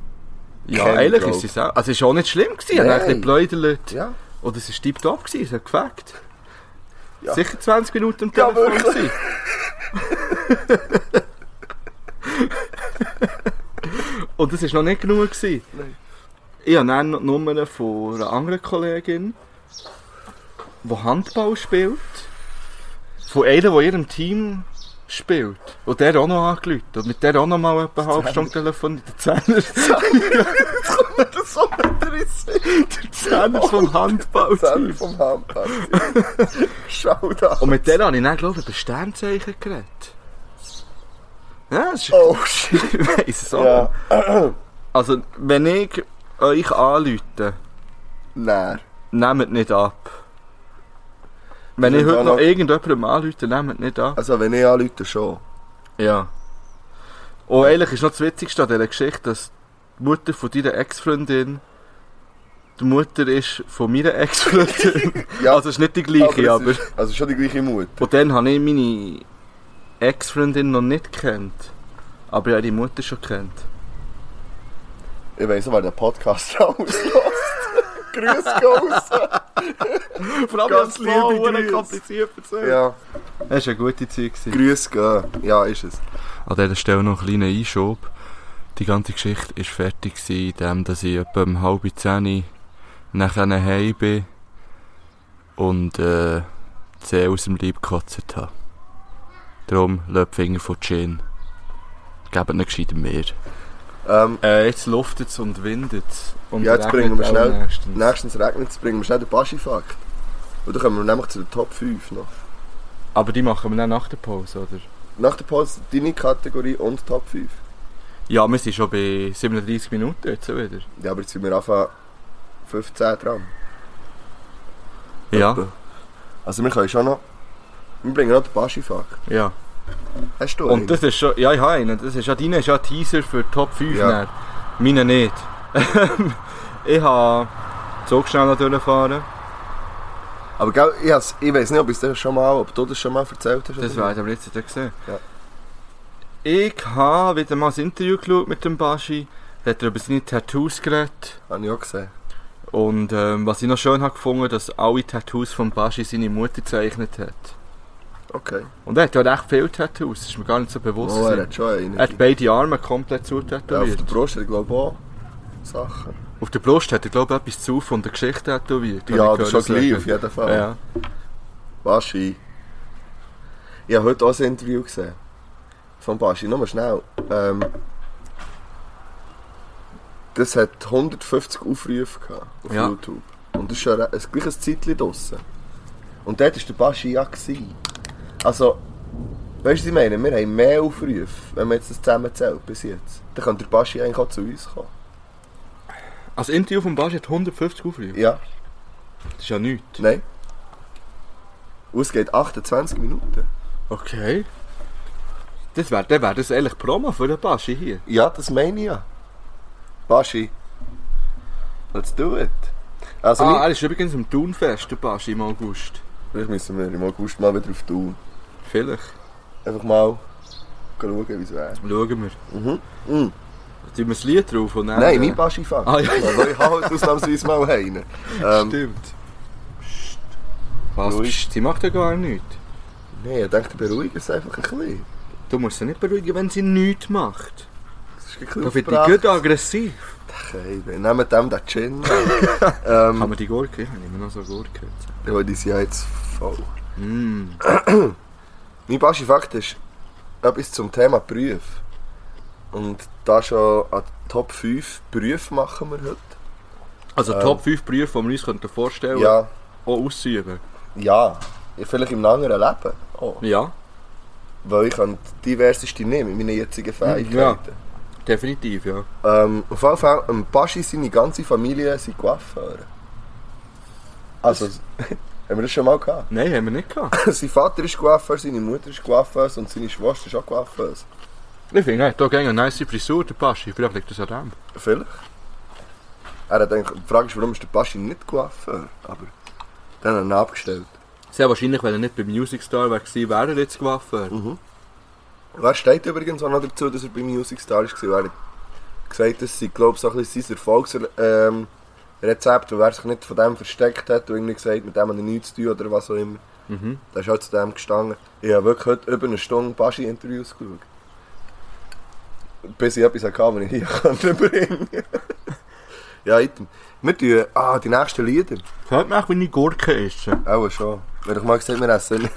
Ja, eigentlich glaub. ist es auch. Also es ist auch nicht schlimm gewesen, ich habe Nein. ein bisschen gebläudert. ja. Und es war tiptop, gewesen, es hat gefällt. Ja. Sicher 20 Minuten am Ja, Telefon. wirklich. gewesen. (laughs) Und das war noch nicht genug. Gewesen. Nein. Ich habe dann noch die Nummer von einer anderen Kollegin, die Handball spielt. Von einer, die in ihrem Team spielt. Und der auch noch angerufen. Und mit der auch noch mal etwa halbe Stunde telefoniert. Der Zehner. Das so der Zehner vom Handball. Zehner vom Handball. Schau da. Und mit der habe ich dann, glaube ich, über Sternzeichen geredet. Ja, das ist, Oh shit. ich weiss es auch. Ja. Also, wenn ich euch anrufe, Nein. nehmt nicht ab. Wenn ich heute noch irgendjemandem anrufe, nehmt nicht ab. Also wenn ich anrufe, schon. Ja. Und eigentlich ist noch das Witzigste an dieser Geschichte, dass die Mutter von deiner Ex-Freundin die Mutter ist von meiner Ex-Freundin. Ja, (laughs) (laughs) Also es ist nicht die gleiche, es aber... Ist, also schon die gleiche Mutter. Und dann habe ich meine Ex-Freundin noch nicht kennt. Aber ich habe die Mutter schon kennt. Ich weiss auch, wer den Podcast (laughs) rauslässt. Grüß raus. Vor allem Ganz liebe Grüße. kompliziert erzählt. Ja, Das war eine gute Zeit. gewesen. Grüß gehen. Ja, ist es. An dieser Stelle noch einen kleinen Einschub. Die ganze Geschichte war fertig, indem dass ich etwa um halb zehn nachher nach Hause bin und äh, die Zähne aus dem Leib gekotzt habe. Darum lasst Finger von Gin. Gebt nicht gescheit mehr. Ähm, Äh, jetzt luftet es und windet. Und Ja, jetzt bringen wir schnell- nächstens. nächstens regnet es, bringen wir schnell den Baschi-Fakt. Und dann kommen wir nämlich zu den Top 5 noch. Aber die machen wir dann nach der Pause, oder? Nach der Pause deine Kategorie und Top 5. Ja, wir sind schon bei 37 Minuten jetzt wieder. Ja, aber jetzt sind wir einfach 15 dran. Ja. Also wir können schon noch... Wir bringen noch den Baschi-Fakt. ja. Hast du Und einen? das ist schon, ja, ich habe einen. Das ist ja, deine ist ja ein Teaser für Top 5. Ja. Ja. Meine nicht. (laughs) ich habe Zug schnell noch durchfahren. Aber gell, ich, has- ich weiß nicht, ob, ich das schon mal, ob du das schon mal erzählt hast. Das oder werden wir jetzt nicht gesehen. Ja. Ich habe wieder mal ein Interview geschaut mit dem Baschi. Da hat er über seine Tattoos geredet. Habe ich auch gesehen. Und ähm, was ich noch schön habe gefunden, dass alle Tattoos von Baschi seine Mutter gezeichnet hat. Okay. Und er hat ja recht viele Tattoos, das ist mir gar nicht so bewusst. Oh, er hat schon einen. er hat beide Arme komplett ja, auf der Brust hat er glaube ich auch Sachen. Auf der Brust hat er, glaube ich, etwas zu von der Geschichte tätowiert. Ja, das schon gleich, auf jeden Fall. Ja. Baschi. Ich habe heute auch ein Interview gesehen. Von Baschi, nochmal schnell. Ähm, das hat 150 Aufrufe gehabt auf Ja. YouTube. Und das ist schon ein, ein gleiches Zeitchen draussen. Und dort war der Baschi ja. Gewesen. Also, weißt du, was ich meine? Wir haben mehr Aufrufe, wenn man jetzt das zusammenzählt bis jetzt. Dann könnte der Baschi eigentlich auch zu uns kommen. Also Interview von Baschi hat 150 Aufrufe. Ja, Das ist ja nichts. nein. Und es geht 28 Minuten. Okay. Das wäre wär das eigentlich Promo für den Baschi hier. Ja, das meine ich ja. Baschi, let's do it. Also, ah, er ist übrigens im Thunfest, der Baschi im August. vielleicht müssen wir im August mal wieder auf tun. Vielleicht. Einfach mal schauen, wie es wäre. Schauen wir. Mhm. Mhm. Tun wir das Lied drauf und dann... Nein, äh, mein Baschi fakt Ah, ja. Also, ich heute ausnahmsweise mal einen. Ähm, Stimmt. Was? Ruhig. Psst, sie macht ja gar nichts. Nein, ich denke, beruhigen es einfach ein bisschen. Du musst sie nicht beruhigen, wenn sie nichts macht. Da wird die gut aggressiv. Okay, wir nehmen dem den Gin. (laughs) Ähm, man die Gurke? Ich habe immer noch so Gurke. ja, die sind ja jetzt voll. Mm. (clears throat) Mein Baschi Fakt ist etwas zum Thema Berufe. Und da schon an Top 5 Berufe machen wir heute. Also Ähm. Top 5 Berufe, die wir uns könnten vorstellen Ja, auch auszuüben. ja. Vielleicht im anderen Leben. Oh. Ja, Weil ich kann die diverseste nehmen mit meinen jetzigen Fähigkeiten. definitiv, ja. Ähm, auf jeden Fall, ähm, Baschi, seine ganze Familie sind Coiffeure. Also, (laughs) haben wir das schon mal gehabt? Nein, haben wir nicht gehabt. (laughs) sein Vater ist Coiffeur, seine Mutter ist Coiffeuse und seine Schwester ist auch Coiffeuse. Ich finde, er hat hier eine nice Frisur, der Baschi. Vielleicht liegt das an dem. Vielleicht. Er hat eigentlich, die Frage ist, warum ist der Baschi nicht Coiffeur? Aber dann hat er ihn abgestellt. Sehr wahrscheinlich, wenn er nicht bei Music Star gewesen, wäre er jetzt Coiffeur. Wer steht übrigens auch noch dazu, dass er bei Music Star war? Er hat gesagt, das sei, glaube ich, so ein bisschen sein Erfolgs... Ähm, Rezept, wo er sich nicht von dem versteckt hat und irgendwie gesagt, mit dem hat er nichts zu tun oder was auch immer. Mhm. Da ist halt zu dem gestanden. Ich habe wirklich heute über eine Stunde Baschi-Interviews geschaut. Bis ich etwas hatte, was ich (laughs) hier kann bringen (laughs) Ja, item. Wir tun, ah, die nächsten Lieder. Hört mich, wenn ich Gurke esse. Auch schon. Wer doch mal gesagt, wir essen nicht.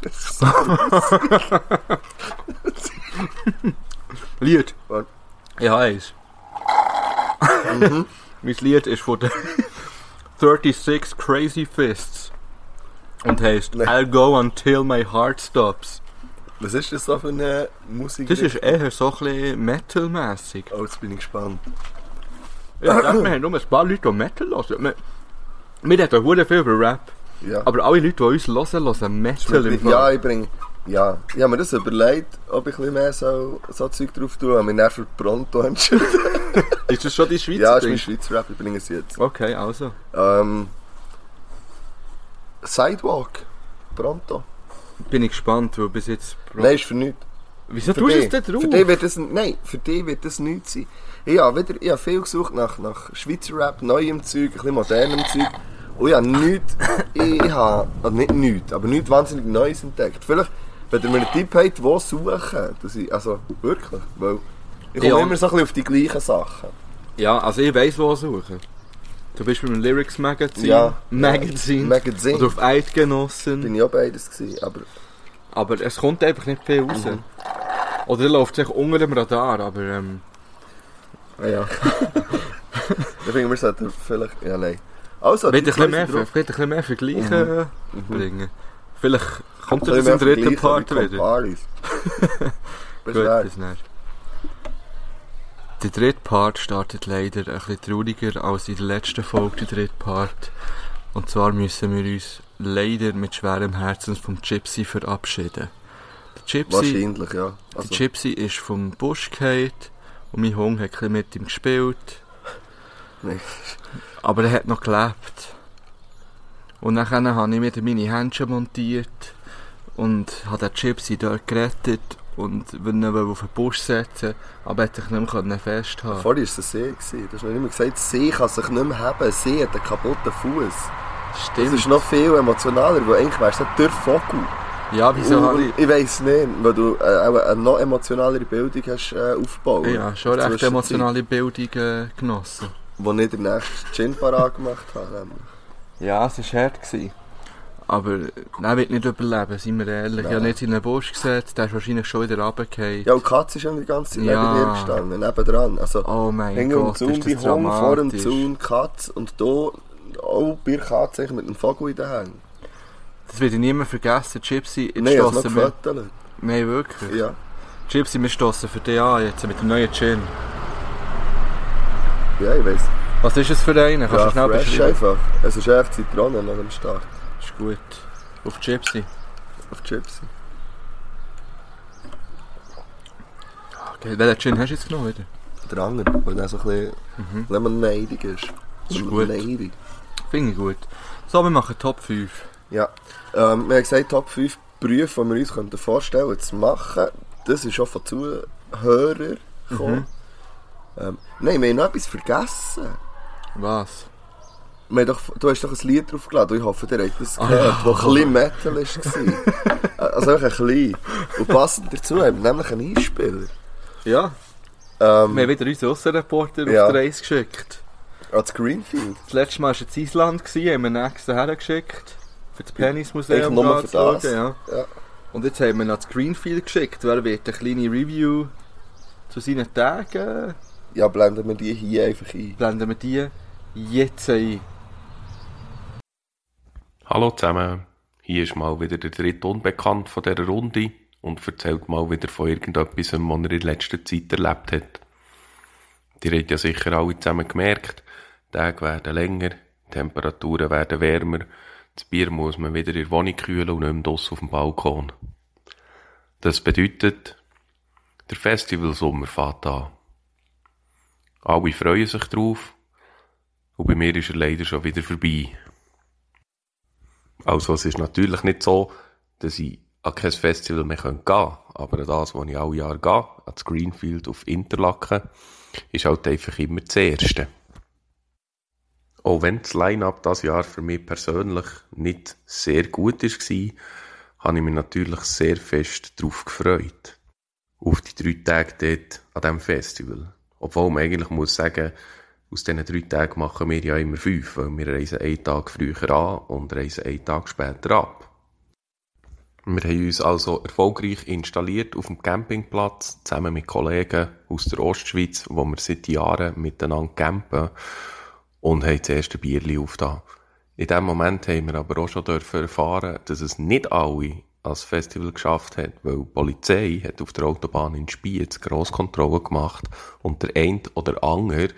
(laughs) Lied. Was? Ich habe eins. Mhm. Mein Lied ist von den (laughs) 36 Crazy Fists. Und heisst Nee. I'll go until my heart stops. Was ist das so für eine Musik? Das ist eher so ein Metal-mässig. Oh, jetzt bin ich gespannt. Ja, ich dachte, wir haben nur ein paar Leute, die Metal hören. Wir, wir reden viel über Rap. Ja. Aber alle Leute, die uns hören, hören Metal im ja, ich bringe. Ja, ich habe mir das überlegt, ob ich ein mehr so, so Zeug drauf tue. Aber mir nervt Pronto (laughs) entschieden. Ist das schon die Schweizer ja, ist Ding? mein Schweizer Rap, ich bringe es jetzt. Okay, also. Ähm, Sidewalk. Pronto. Bin ich gespannt, weil bis jetzt... Nein, ist für nichts. Wieso Für tust du es denn drauf? Für dich wird das, nein, für dich wird das nichts sein. Ich habe, wieder, ich habe viel gesucht nach, nach Schweizer Rap, neuem Zeug, ein bisschen modernem Zeug. Und ich habe nichts, ich habe, also nicht nichts, aber nichts wahnsinnig Neues entdeckt. Vielleicht, wenn ihr mir einen Tipp habt, wo suchen, dass ich, also wirklich, weil ich komme Ja. immer so ein bisschen auf die gleichen Sachen. Ja, also ich weiss, wo suchen. Du bist beim Lyrics Magazin. Ja. Magazin. Magazin. Oder auf Eidgenossen. Bin ich auch beides gewesen, aber Aber es kommt einfach nicht viel raus. Mhm. Oder er läuft sich unter dem Radar, aber ähm, ah ja. (laughs) da finde wir sollten vielleicht, ja nein. Also, wird ein bisschen mehr, ein bisschen mehr Vergleiche Mhm. bringen. Vielleicht kommt das im dritten Part wie wieder. Camparis. (laughs) Gut, bis dann. Der dritte Part startet leider ein bisschen trauriger als in der letzten Folge, der dritte Part. Und zwar müssen wir uns leider mit schwerem Herzen vom Gypsy verabschieden. Der Gypsy, Wahrscheinlich, ja. der Also, Gypsy ist vom Busch gefallen und mein Hund hat ein mit ihm gespielt. Nee. Aber er hat noch gelebt. Und dann habe ich wieder meine Händchen montiert und habe den Gypsy dort gerettet und will ihn auf den Busch setzen, aber er hat sich nicht mehr festhalten Vorher war es ein See. Du hast noch nicht mehr gesagt, das See kann sich nicht mehr haben. See hat einen kaputten Fuß. Das Stimmt. ist noch viel emotionaler, weil eigentlich wärst du der Vogel. Ja, wieso habe und ich weiss nicht, weil du äh, auch eine noch emotionalere Bildung hast äh, aufgebaut. ich... Ja, schon In der recht emotionale Bildung äh, genossen. Wo ich den nächsten Gin parat gemacht habe. nämlich. Ja, es war hart. Gewesen. Aber er wird nicht überleben, seien wir ehrlich. Ich Nein. habe nicht in den Busch gesetzt, der ist wahrscheinlich schon wieder runtergefallen. Ja, und die Katze ist schon die ganze Zeit Ja. neben dir gestanden, nebendran. Also, Oh mein Hinter dem Gott, Zaun ist das Hund, vor dem. Zaun Katze und hier auch bei der Katze mit dem Vogel in den Händen. Das werde ich nie mehr vergessen. Gypsy, Nein, ich habe es noch. Nein, wirklich. Ja. Gypsy, wir stossen für dich an jetzt mit dem neuen Gin. ja, ich weiss. Was ist es für einen? Kannst Ja, du schnell fresh beschreiben? einfach. Es ist echt Zitrone an dem Start. Gut. Auf Gypsy. Auf Chips. Okay, welchen Gin hast du jetzt genommen wieder? Der andere, weil der so ein bisschen Mhm. lemonade ist. ist gut. Finde ich gut. So, wir machen Top 5. Ja. Ähm, wir haben gesagt, Top 5 Berufe, die wir uns könnten vorstellen zu machen. Das ist auch von Zuhörern gekommen. Ähm, nein, wir haben noch etwas vergessen. Was? Doch, du hast doch ein Lied draufgeladen. Ich hoffe, ihr habt das Ah. gehört, das ein bisschen Metal war. also wirklich ein bisschen. Und passend dazu haben wir nämlich einen Einspieler. Ja. Ähm, Wir haben wieder unseren Aussenreporter Ja. auf die Reise geschickt. Als Greenfield. Das letzte Mal war es in Island, haben wir den nächsten hergeschickt. Für das Penismuseum nur für das. Ja. Ja. Und jetzt haben wir ihn ans Greenfield geschickt, weil er wird eine kleine Review zu seinen Tagen. ja, blenden wir die hier einfach ein. Blenden wir die jetzt ein. Hallo zusammen, hier ist mal wieder der dritte Unbekannt von dieser Runde und erzählt mal wieder von irgendetwas, was er in der letzten Zeit erlebt hat. Die habt ja sicher alle zusammen gemerkt, Tage werden länger, Temperaturen werden wärmer, das Bier muss man wieder in der Wohnung kühlen und nicht mehr draussen auf dem Balkon. Das bedeutet, der Festivalsommer fährt an. Alle freuen sich drauf und bei mir ist er leider schon wieder vorbei. Also es ist natürlich nicht so, dass ich an kein Festival mehr gehen kann, aber das, wo ich alle Jahre gehe, an das Greenfield auf Interlaken, ist halt einfach immer das Erste. Auch wenn das Line-Up das Jahr für mich persönlich nicht sehr gut war, habe ich mich natürlich sehr fest darauf gefreut. Auf die drei Tage dort an diesem Festival. Obwohl man eigentlich muss sagen, aus diesen drei Tagen machen wir ja immer fünf, weil wir reisen einen Tag früher an und reisen einen Tag später ab. Wir haben uns also erfolgreich installiert auf dem Campingplatz, zusammen mit Kollegen aus der Ostschweiz, wo wir seit Jahren miteinander campen und haben das erste Bierli aufgetan. In dem Moment haben wir aber auch schon erfahren, dass es nicht alle als Festival geschafft hat, weil die Polizei hat auf der Autobahn in Spiez Grosskontrollen gemacht und der eine oder andere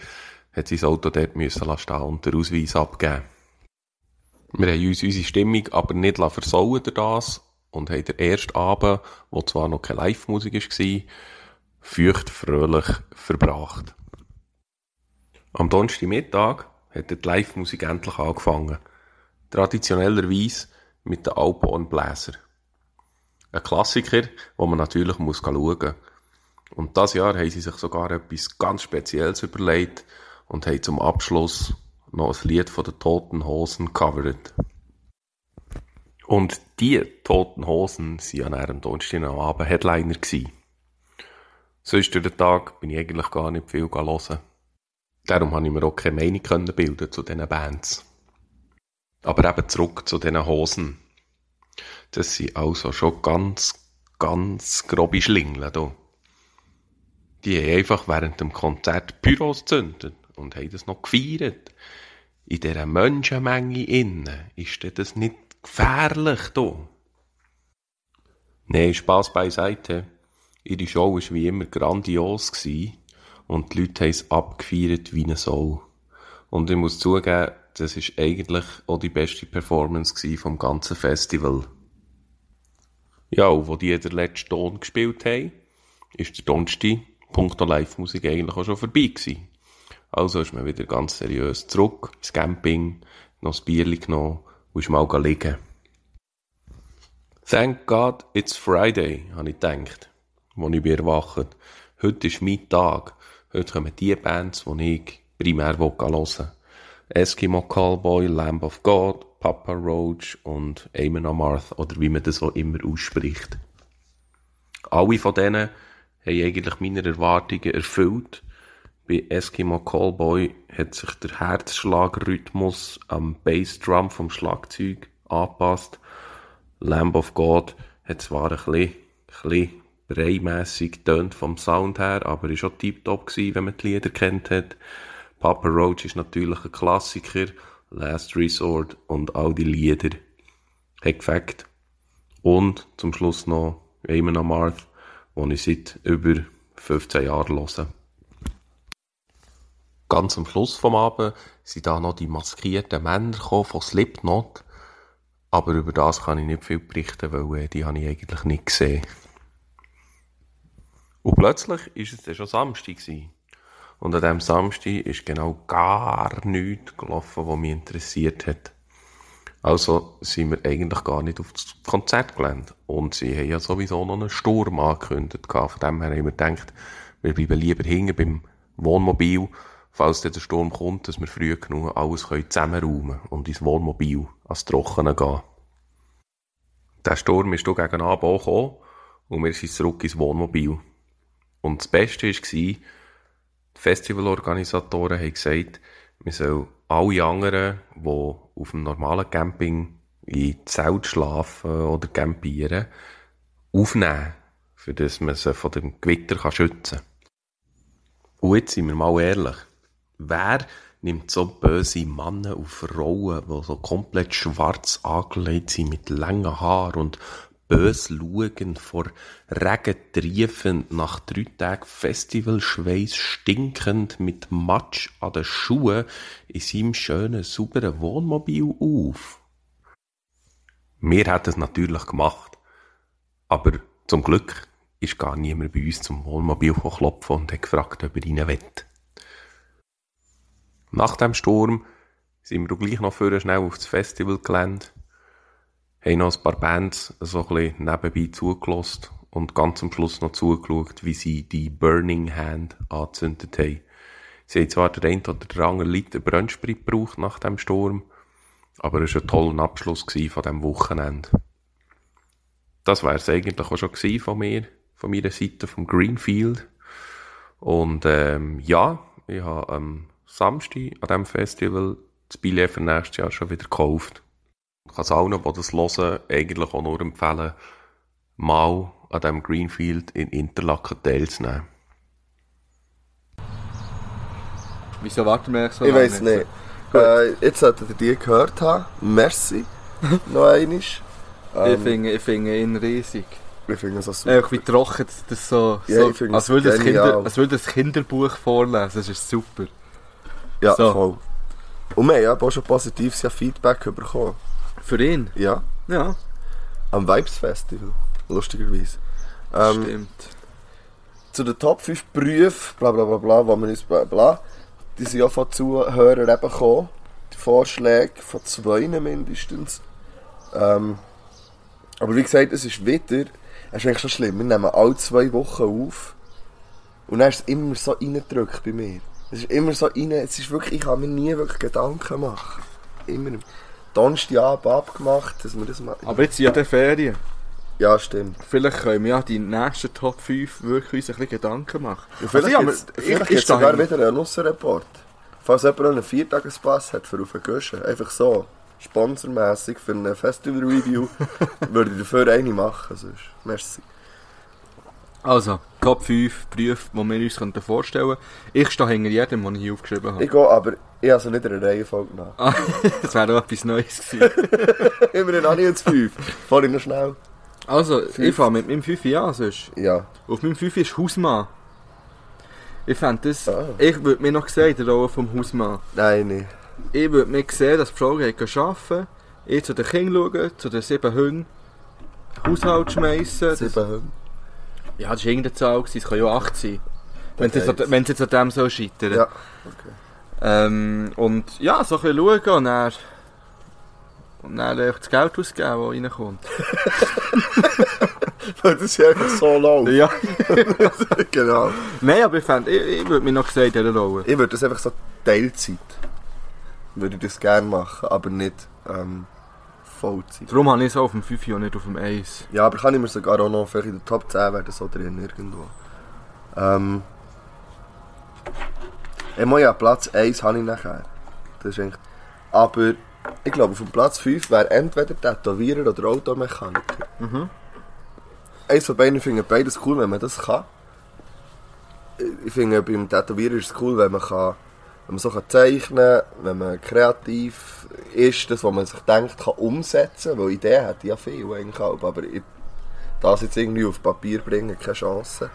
hat sein Auto dort müssen stehen und den Ausweis abgeben. Wir haben uns unsere Stimmung aber nicht versauen durch das und haben den ersten Abend, wo zwar noch keine Live-Musik war, feucht fröhlich verbracht. Am Donnerstagmittag hat die Live-Musik endlich angefangen. Traditionellerweise mit den Alphornbläser. Ein Klassiker, wo man natürlich muss schauen muss. Und das Jahr haben sie sich sogar etwas ganz Spezielles überlegt und haben zum Abschluss noch ein Lied von den Toten Hosen covered. Und die Toten Hosen waren an einem Donnerstag am Abend Headliner. Gewesen. Sonst durch den Tag bin ich eigentlich gar nicht viel hören. Darum konnte ich mir auch keine Meinung bilden zu diesen Bands. Aber eben zurück zu diesen Hosen. Das sind also schon ganz, ganz grobe Schlingel hier. Die haben einfach während dem Konzert Pyros gezündet und haben das noch gefeiert. In dieser Menschenmenge innen ist das nicht gefährlich da. Nein, Spass beiseite. Ihre Show war wie immer grandios und die Leute haben es abgefeiert wie eine Sau. Und ich muss zugeben, das ist eigentlich auch die beste Performance vom ganzen Festival. Ja, und wo die den letzten Ton gespielt haben, ist der Donnerstag, Punkt Live-Musik eigentlich auch schon vorbei gewesen. Also ist man wieder ganz seriös zurück ins Camping, noch das Bierli genommen und ist mal liegen. Thank God it's Friday, habe ich gedacht, als ich bin erwacht. Heute ist mein Tag. Heute kommen die Bands, die ich primär hören will. Eskimo Callboy, Lamb of God, Papa Roach und Eamon Amarth, oder wie man das auch immer ausspricht. Alle von denen haben eigentlich meine Erwartungen erfüllt. Bei Eskimo Callboy hat sich der Herzschlagrhythmus am Bassdrum vom Schlagzeug angepasst. Lamb of God hat zwar ein bisschen, bisschen breimässig tönt vom Sound her, aber ist auch tiptop gewesen, wenn man die Lieder kennt hat. Papa Roach ist natürlich ein Klassiker, Last Resort und all die Lieder hat gefällt. Und zum Schluss noch Eamon Amarth, den ich seit über 15 Jahren höre. Ganz am Schluss vom Abend sind da noch die maskierten Männer von Slipknot. Aber über das kann ich nicht viel berichten, weil äh, die habe ich eigentlich nicht gesehen. Und plötzlich ist es dann schon Samstag gewesen. Und an diesem Samstag ist genau gar nichts gelaufen, was mich interessiert hat. Also sind wir eigentlich gar nicht auf das Konzert gelandet. Und sie haben ja sowieso noch einen Sturm angekündigt. Von dem her haben wir gedacht, wir bleiben lieber hinten beim Wohnmobil falls der Sturm kommt, dass wir früh genug alles zusammenräumen können und ins Wohnmobil ans Trockene gehen. Der Sturm ist gegen Abend auch gekommen und wir sind zurück ins Wohnmobil. Und das Beste war, die Festivalorganisatoren haben gesagt, wir sollen alle anderen, die auf einem normalen Camping in Zelt schlafen oder campieren, aufnehmen, für das man sie von dem Gewitter schützen kann. Und jetzt sind wir mal ehrlich. Wer nimmt so böse Männer und Frauen, die so komplett schwarz angelegt sind, mit langen Haaren und bös schauen, vor Regen triefend, nach drei Tagen Festivalschweiß stinkend, mit Matsch an den Schuhen, in seinem schönen, sauberen Wohnmobil auf? Wir hätten es natürlich gemacht. Aber zum Glück ist gar niemand bei uns zum Wohnmobil klopfen und hat gefragt, ob er rein will. Nach dem Sturm sind wir gleich noch vorher schnell aufs Festivalgelände, haben noch ein paar Bands so ein bisschen nebenbei zugelassen und ganz am Schluss noch zugeschaut, wie sie die Burning Hand angezündet haben. Sie haben zwar der eine oder der andere Liter Brennsprit gebraucht nach dem Sturm, aber es war ein toller Abschluss von diesem Wochenende. Das wäre es eigentlich auch schon von mir, von meiner Seite, vom Greenfield. Und ähm, ja, ich habe am Samstag an diesem Festival das Billett für nächstes Jahr schon wieder gekauft. Ich kann es allen, die das hören, eigentlich auch nur empfehlen, mal an diesem Greenfield in Interlaken teilzunehmen. Wieso warten wir eigentlich so Ich lange weiß jetzt? nicht. Äh, jetzt solltet ihr die gehört haben. Merci. (laughs) Noch einmal. Ich Ähm, finde ich finde ihn riesig. ich finde es auch super. Einfach wie trocken das- das so, Ja, so ich finde als, es würde das genial. Kinder, als würde das Kinderbuch vorlesen. Das ist super. Ja, so. voll. Und wir haben ja auch schon positives Feedback bekommen. Für ihn? Ja, Ja, am Vibes Festival. Lustigerweise. Ähm, stimmt. zu den Top 5 Berufen, bla bla bla bla, wo wir uns bla bla, die sind ja von Zuhörern eben gekommen. Die Vorschläge von zwei mindestens. Ähm, aber wie gesagt, es ist wieder, es ist eigentlich schon schlimm, wir nehmen alle zwei Wochen auf und dann ist es immer so reingedrückt bei mir. Es ist immer so rein, es ist wirklich, ich kann mir nie wirklich Gedanken machen. Immer im Donnerstagabend abgemacht, dass wir das machen. Aber jetzt sind ja die Ferien. Ja, stimmt. Vielleicht können wir ja die nächsten Top 5 wirklich uns ein bisschen Gedanken machen. Und vielleicht Also, ja, gibt's- aber vielleicht ich, ich sogar wieder einen Nussenreport. Falls jemand einen Viertagespass hat für auf den Göschen, einfach so, sponsormässig für eine Festival-Review, (laughs) würde ich dafür eine machen. Sonst. Merci. Also, Top 5 Berufe, die wir uns könnten vorstellen könnten. Ich stehe hinter jedem, den ich hier aufgeschrieben habe. Ich gehe aber, ich also nicht in einer Reihenfolge nach. Ah, (laughs) das wäre doch etwas Neues gewesen. (laughs) Immerhin habe ich jetzt fünf. Fahr ich noch schnell? Also, ich fange mit meinem 5 an sonst. Ja. Auf meinem 5 ist Hausmann. Ich fände das... Ah. Ich würde mir noch sehen, die Rolle vom Hausmann. Nein, nicht. Ich würde mir sehen, dass die Frau arbeiten ich zu den Kindern schauen, zu den sieben Hunden, Haushalt schmeissen. Das, Sieben Hunde. Ja, das war irgendeine Zahl, es kann ja auch 8 sein. Wenn es jetzt, jetzt an dem so scheitern. Ja. Okay. Ähm, und ja, so ein bisschen schauen und dann, und dann das Geld ausgeben, das reinkommt. (laughs) Das ist einfach so lang. Ja. (laughs) genau. Nein, aber ich, fänd, ich, ich würde mir noch sehen, in dieser Rolle. Ich würde das einfach so Teilzeit. Würde ich das gerne machen, aber nicht ähm, Vollzeit. Darum habe ich es auf dem 5 und nicht auf dem 1. Ja, aber kann ich mir sogar auch noch vielleicht in der Top 10 werden, so drin irgendwo. Ähm. Ja Platz 1 habe ich nachher. Das ist eigentlich. Aber ich glaube, auf dem Platz 5 wäre entweder Tätowierer oder Automechaniker. Mhm. Eins von beiden finde ich beides cool, wenn man das kann. Ich finde, beim Tätowierer ist es cool, wenn man, kann, wenn man so zeichnen kann, wenn man kreativ ist, das, was man sich denkt, kann umsetzen kann. Weil Ideen hat ja viel eigentlich aber ich, das jetzt irgendwie auf Papier bringen, keine Chance.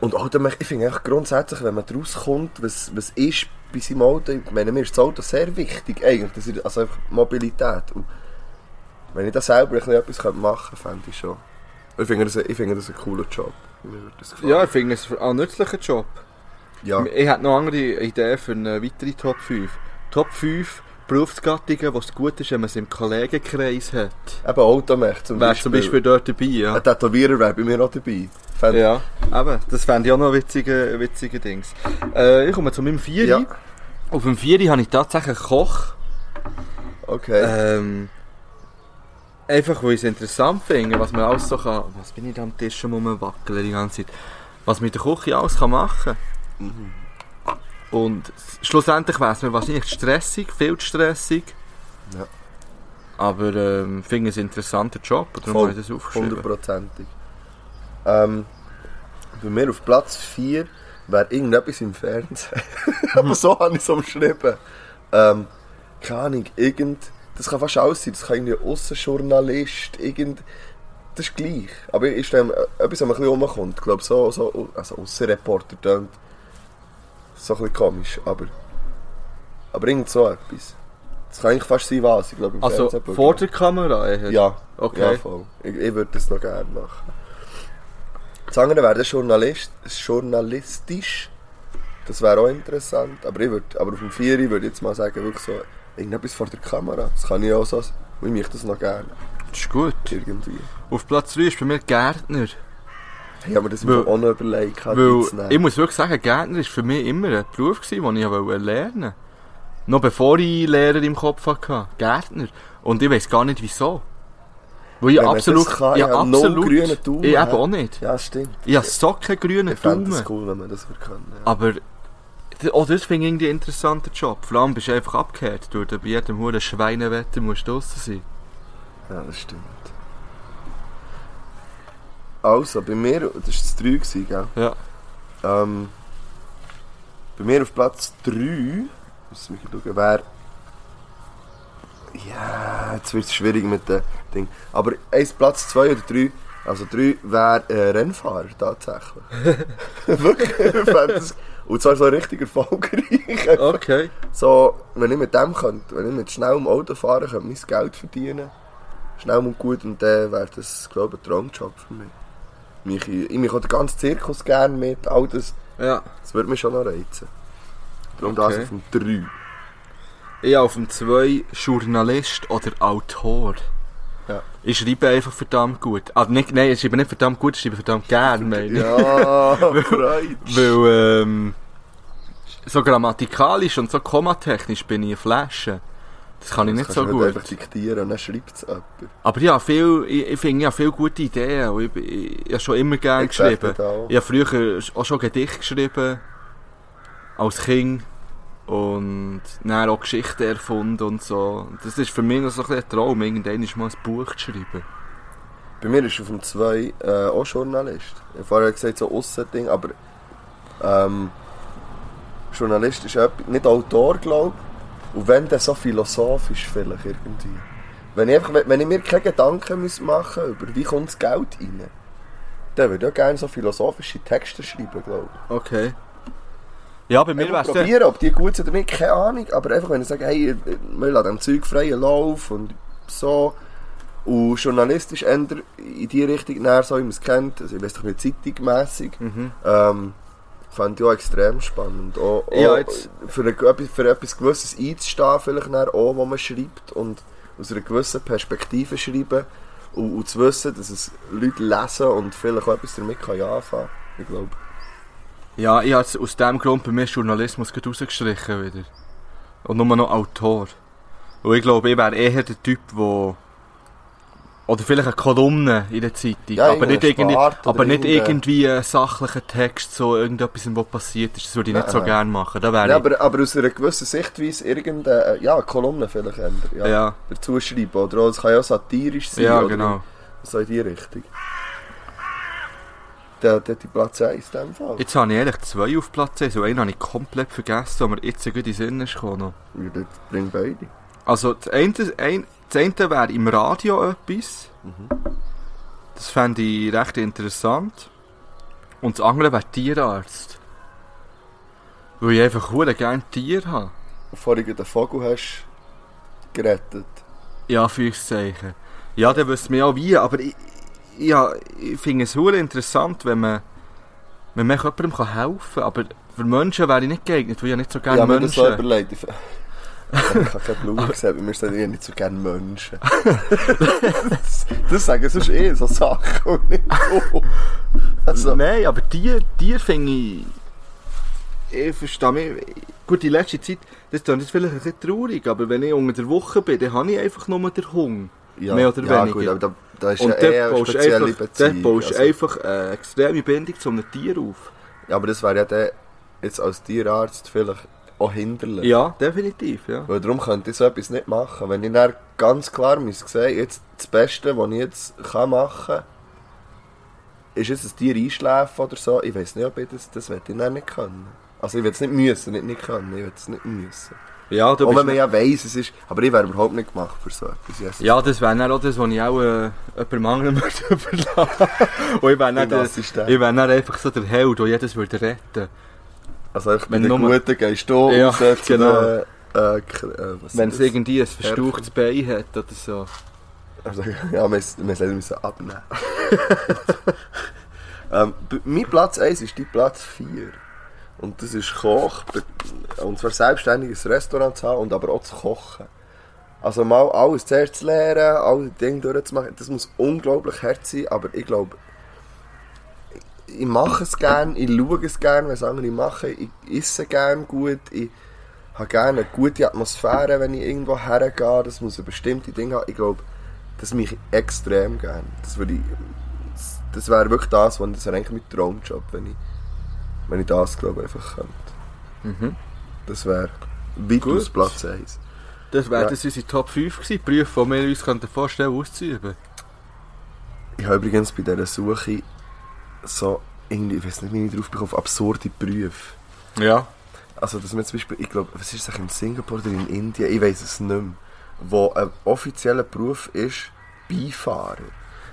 Und auch, ich finde grundsätzlich, wenn man daraus kommt, was, was ist bei seinem Auto, ich meine, mir ist das Auto sehr wichtig eigentlich, das ist, also einfach Mobilität. Und wenn ich da selber ein etwas machen könnte, fände ich schon. Ich finde das, ich das ein cooler Job. Mir das. Ja, ich finde es ein nützlicher Job. Ja. Ich hätte noch andere Ideen für eine weitere Top 5. Top 5 Berufsgattungen, was gut ist, wenn man es im Kollegenkreis hat. Eben Automech zum Wäre Beispiel. zum Beispiel dort dabei, ja. Ein Tätowierer wäre bei mir auch dabei. Fände- Ja, eben. Das fände ich auch noch witzige, witzige Dings. Äh, ich komme zu meinem Vieri. Ja. Auf dem Vieri habe ich tatsächlich einen Koch. Okay. Ähm, einfach, weil ich es interessant finde, was man alles so kann... Was bin ich da am Tisch schon rumwackeln die ganze Zeit? Was man in der Küche alles kann machen Und schlussendlich wäre es mir wahrscheinlich stressig, viel zu stressig. Ja. Aber ähm, ich finde es einen interessanten Job, darum habe ich das aufgeschrieben. Hundertprozentig. Ähm, bei mir auf Platz 4 wäre irgendetwas im Fernsehen. (laughs) Aber so habe ich es umschrieben. Ähm, keine Ahnung, irgend... Das kann fast alles sein. Das kann irgendwie ein Aussenjournalist, irgend... Das ist gleich. Aber ich stelle mir etwas, was mir ein bisschen rumkommt. Ich glaube, so, so... Also Aussenreporter tönt so ein bisschen komisch, aber... Aber irgend so etwas. Das kann eigentlich fast sein, was. Ich glaube, im Also Fernsehen- vor der Kamera? eher? Ja. Okay. Ja, voll. Ich, ich würde das noch gerne machen. Das andere wäre Journalist, journalistisch. Das wäre auch interessant. Aber, ich würd, aber auf dem Vieri würde ich jetzt mal sagen, wirklich so, irgendetwas vor der Kamera. Das kann ich auch so. Ich möchte das noch gerne. Das ist gut. Irgendwie. Auf Platz 3 ist bei mir Gärtner. Ich habe mir das Weil- auch noch überlegt. Weil ich muss wirklich sagen, Gärtner war für mich immer ein Beruf, gewesen, den ich wollte lernen Noch bevor ich Lehrer im Kopf hatte. Gärtner. Und ich weiß gar nicht wieso. Weil ich Wenn absolut... kann, ja, ich absolut... grünen Daumen, ich eben auch nicht. Ja, stimmt. Ich habe so keinen grünen Ich fände Daumen. es cool, wenn man das können. Ja. Aber... Oh, das finde ich irgendwie ein interessanter Job. Vor allem bist du einfach abgehört. Du, bei jedem huren Schweinewetter musst du draussen sein. ja, das stimmt. Also, bei mir, das war das 3, gewesen, gell? Ja. Ähm, bei mir auf Platz 3, muss ich schauen, wäre. Ja, jetzt wird es schwierig mit dem Ding. Aber eins Platz 2 oder 3, also 3 wäre äh, Rennfahrer tatsächlich. (laughs) Wirklich. Und zwar so richtig erfolgreich. Okay. So, wenn ich mit dem könnte, wenn ich mit schnellem Auto fahren könnte, mein Geld verdienen. Schnell und gut und dann wäre das, glaube ich, ein Traumjob für mich. Mich. Ich mich auch den ganzen Zirkus gerne mit, all das, Ja. das würde mich schon noch reizen. Darum Okay. das auf dem 3. Ich auf dem 2 Journalist oder Autor. Ja. Ich schreibe einfach verdammt gut. Also nicht, nein, ich schreibe nicht verdammt gut, ich schreibe verdammt gern, (laughs) meine. Ja, Freude. (laughs) Weil, ähm, so grammatikalisch und so kommatechnisch bin ich eine Flasche. Das kann ich nicht Das so kannst du gut. einfach diktieren und dann schreibt es jemand. Aber habe viel, ich, ich finde, habe viele gute Ideen. Und ich, ich, ich habe schon immer gern Ich sag geschrieben. Ich habe früher auch schon Gedichte geschrieben. Als Kind. Und dann auch Geschichten erfunden und so. Das ist für mich noch so ein, ein Traum, irgendwann mal ein Buch zu schreiben. Bei mir ist auf dem 2 äh, auch Journalist. Ich habe vorher gesagt, so Aussending, aber ähm, Journalist ist etwas- nicht Autor, glaube ich. Und wenn, dann so philosophisch vielleicht irgendwie. Wenn ich, einfach, wenn ich mir keine Gedanken muss machen über wie kommt das Geld rein, dann würde ich auch gerne so philosophische Texte schreiben, glaube ich. Okay. Ja, bei mir wär's dann... probieren, ob die gut sind oder nicht, keine Ahnung. Aber einfach, wenn ich sage, hey, wir lassen dem Zeug freien Lauf und so. Und journalistisch eher in die Richtung näher, so wie man es kennt, also ich weiß doch nicht, zeitungmässig, Mhm. ähm, fand ich auch extrem spannend. Auch, auch Ja, jetzt- für, eine, für etwas Gewisses einzustehen, vielleicht nachher auch, wo man schreibt und aus einer gewissen Perspektive schreiben und, und zu wissen, dass es Leute lesen und vielleicht auch etwas damit kann anfangen Ich glaube. Ja, ich habe aus dem Grund bei mir Journalismus gerade rausgestrichen wieder. Und nur noch Autor. Und ich glaube, ich wäre eher der Typ, der... Oder vielleicht eine Kolumne in der Zeitung. Ja, aber nicht, irgendwie, aber nicht irgendwie einen sachlichen Text, so irgendetwas, was passiert ist. Das würde ich nicht so Nein. gerne machen. Da wäre ich... aber, aber aus einer gewissen Sichtweise irgendeine ja, Kolumne vielleicht ändern. Ja, Ja, Dazu schreiben. Oder es kann ja auch satirisch sein. ja, genau. So in die Richtung. Der hat die Platz 1 in dem Fall. Jetzt habe ich eigentlich zwei auf Platz 1. So einen habe ich komplett vergessen, mir jetzt gut in den Sinn ist gekommen. Ja, das bringen beide. Also, das eine, ein, das eine wäre im Radio etwas. Das fände ich recht interessant. Und das andere wäre Tierarzt. Weil ich einfach hure gerne Tiere habe. Bevor du den Vogel hast gerettet. Ja, Füchszeichen. Ja, der wüsste mir auch wie, aber ich, ja, ich finde es hure interessant, wenn man, wenn man jemandem helfen kann. Aber für Menschen wäre ich nicht geeignet, weil ich nicht so gerne ja, mir das Menschen... überlegt. Ich habe keine Blume gesehen, weil wir sind ja nicht so gerne Menschen. (laughs) das, das sagen sonst eh so Sachen und nicht so. Also, Nein, aber die, die finde ich. Ich verstehe mich. Gut, die letzte Zeit, das ist jetzt vielleicht ein bisschen traurig, aber wenn ich unter der Woche bin, dann habe ich einfach nur den Hunger. ja, mehr oder ja, weniger. Gut, aber da, da ist Und ja eher eine spezielle einfach, Beziehung. dort baust also. einfach eine extreme Bindung zu einem Tier auf. Ja, aber das wäre ja der, jetzt als Tierarzt vielleicht auch hinderlich. Ja, definitiv, ja. Weil darum könnte ich so etwas nicht machen. Wenn ich dann ganz klar muss sehen, jetzt das Beste, was ich jetzt kann machen kann, ist jetzt ein Tier einschläfen oder so. Ich weiß nicht, ob ich das, das will ich dann nicht können. Also ich will es nicht müssen, nicht nicht können, ich will es nicht müssen. Ja, du Auch wenn man ja weiss, es ist, aber ich wäre überhaupt nicht gemacht für so etwas. Yes. ja, das wäre dann auch das, was ich auch äh, jemandem anderen möchte (laughs) überlassen. Und ich wäre dann, der- ich wäre dann einfach so der Held, der jedes würde retten Also ich Wenn bin der nur- Gute, gehst du Ja, raus genau. den, äh, äh, Wenn es irgendwie ein verstauchtes Bein hat oder so. Also, (laughs) ja, wir, wir sollen müssen abnehmen. (laughs) ähm, mein Platz 1 ist dein Platz 4. Und das ist Koch. Und zwar selbstständiges Restaurant zu haben und aber auch zu kochen. Also mal alles zuerst zu lernen, alle Dinge durchzumachen, das muss unglaublich hart sein, aber ich glaube, ich mache es gern, ich schaue es gern, wenn es andere machen, ich esse gern gut, ich habe gerne eine gute Atmosphäre, wenn ich irgendwo hergehe, das muss eine bestimmte Dinge haben. Ich glaube, das mache ich extrem gern. Das, würde ich, das, wäre wirklich das, was das wäre eigentlich mein Traumjob, wenn ich, wenn ich das, glaube ich, einfach könnte. Mhm. Das wäre weitaus. Platz 1. Das wäre Ja. das unsere Top 5 gewesen, Berufe, die wir uns könnten vorstellen auszuüben. Ich habe übrigens bei dieser Suche so irgendwie, ich weiß nicht, wie ich drauf bekomme, auf absurde Berufe. Ja. Also, dass man zum Beispiel, ich glaube, was ist das in Singapur oder in Indien, ich weiß es nicht mehr, wo ein offizieller Beruf ist, Beifahrer.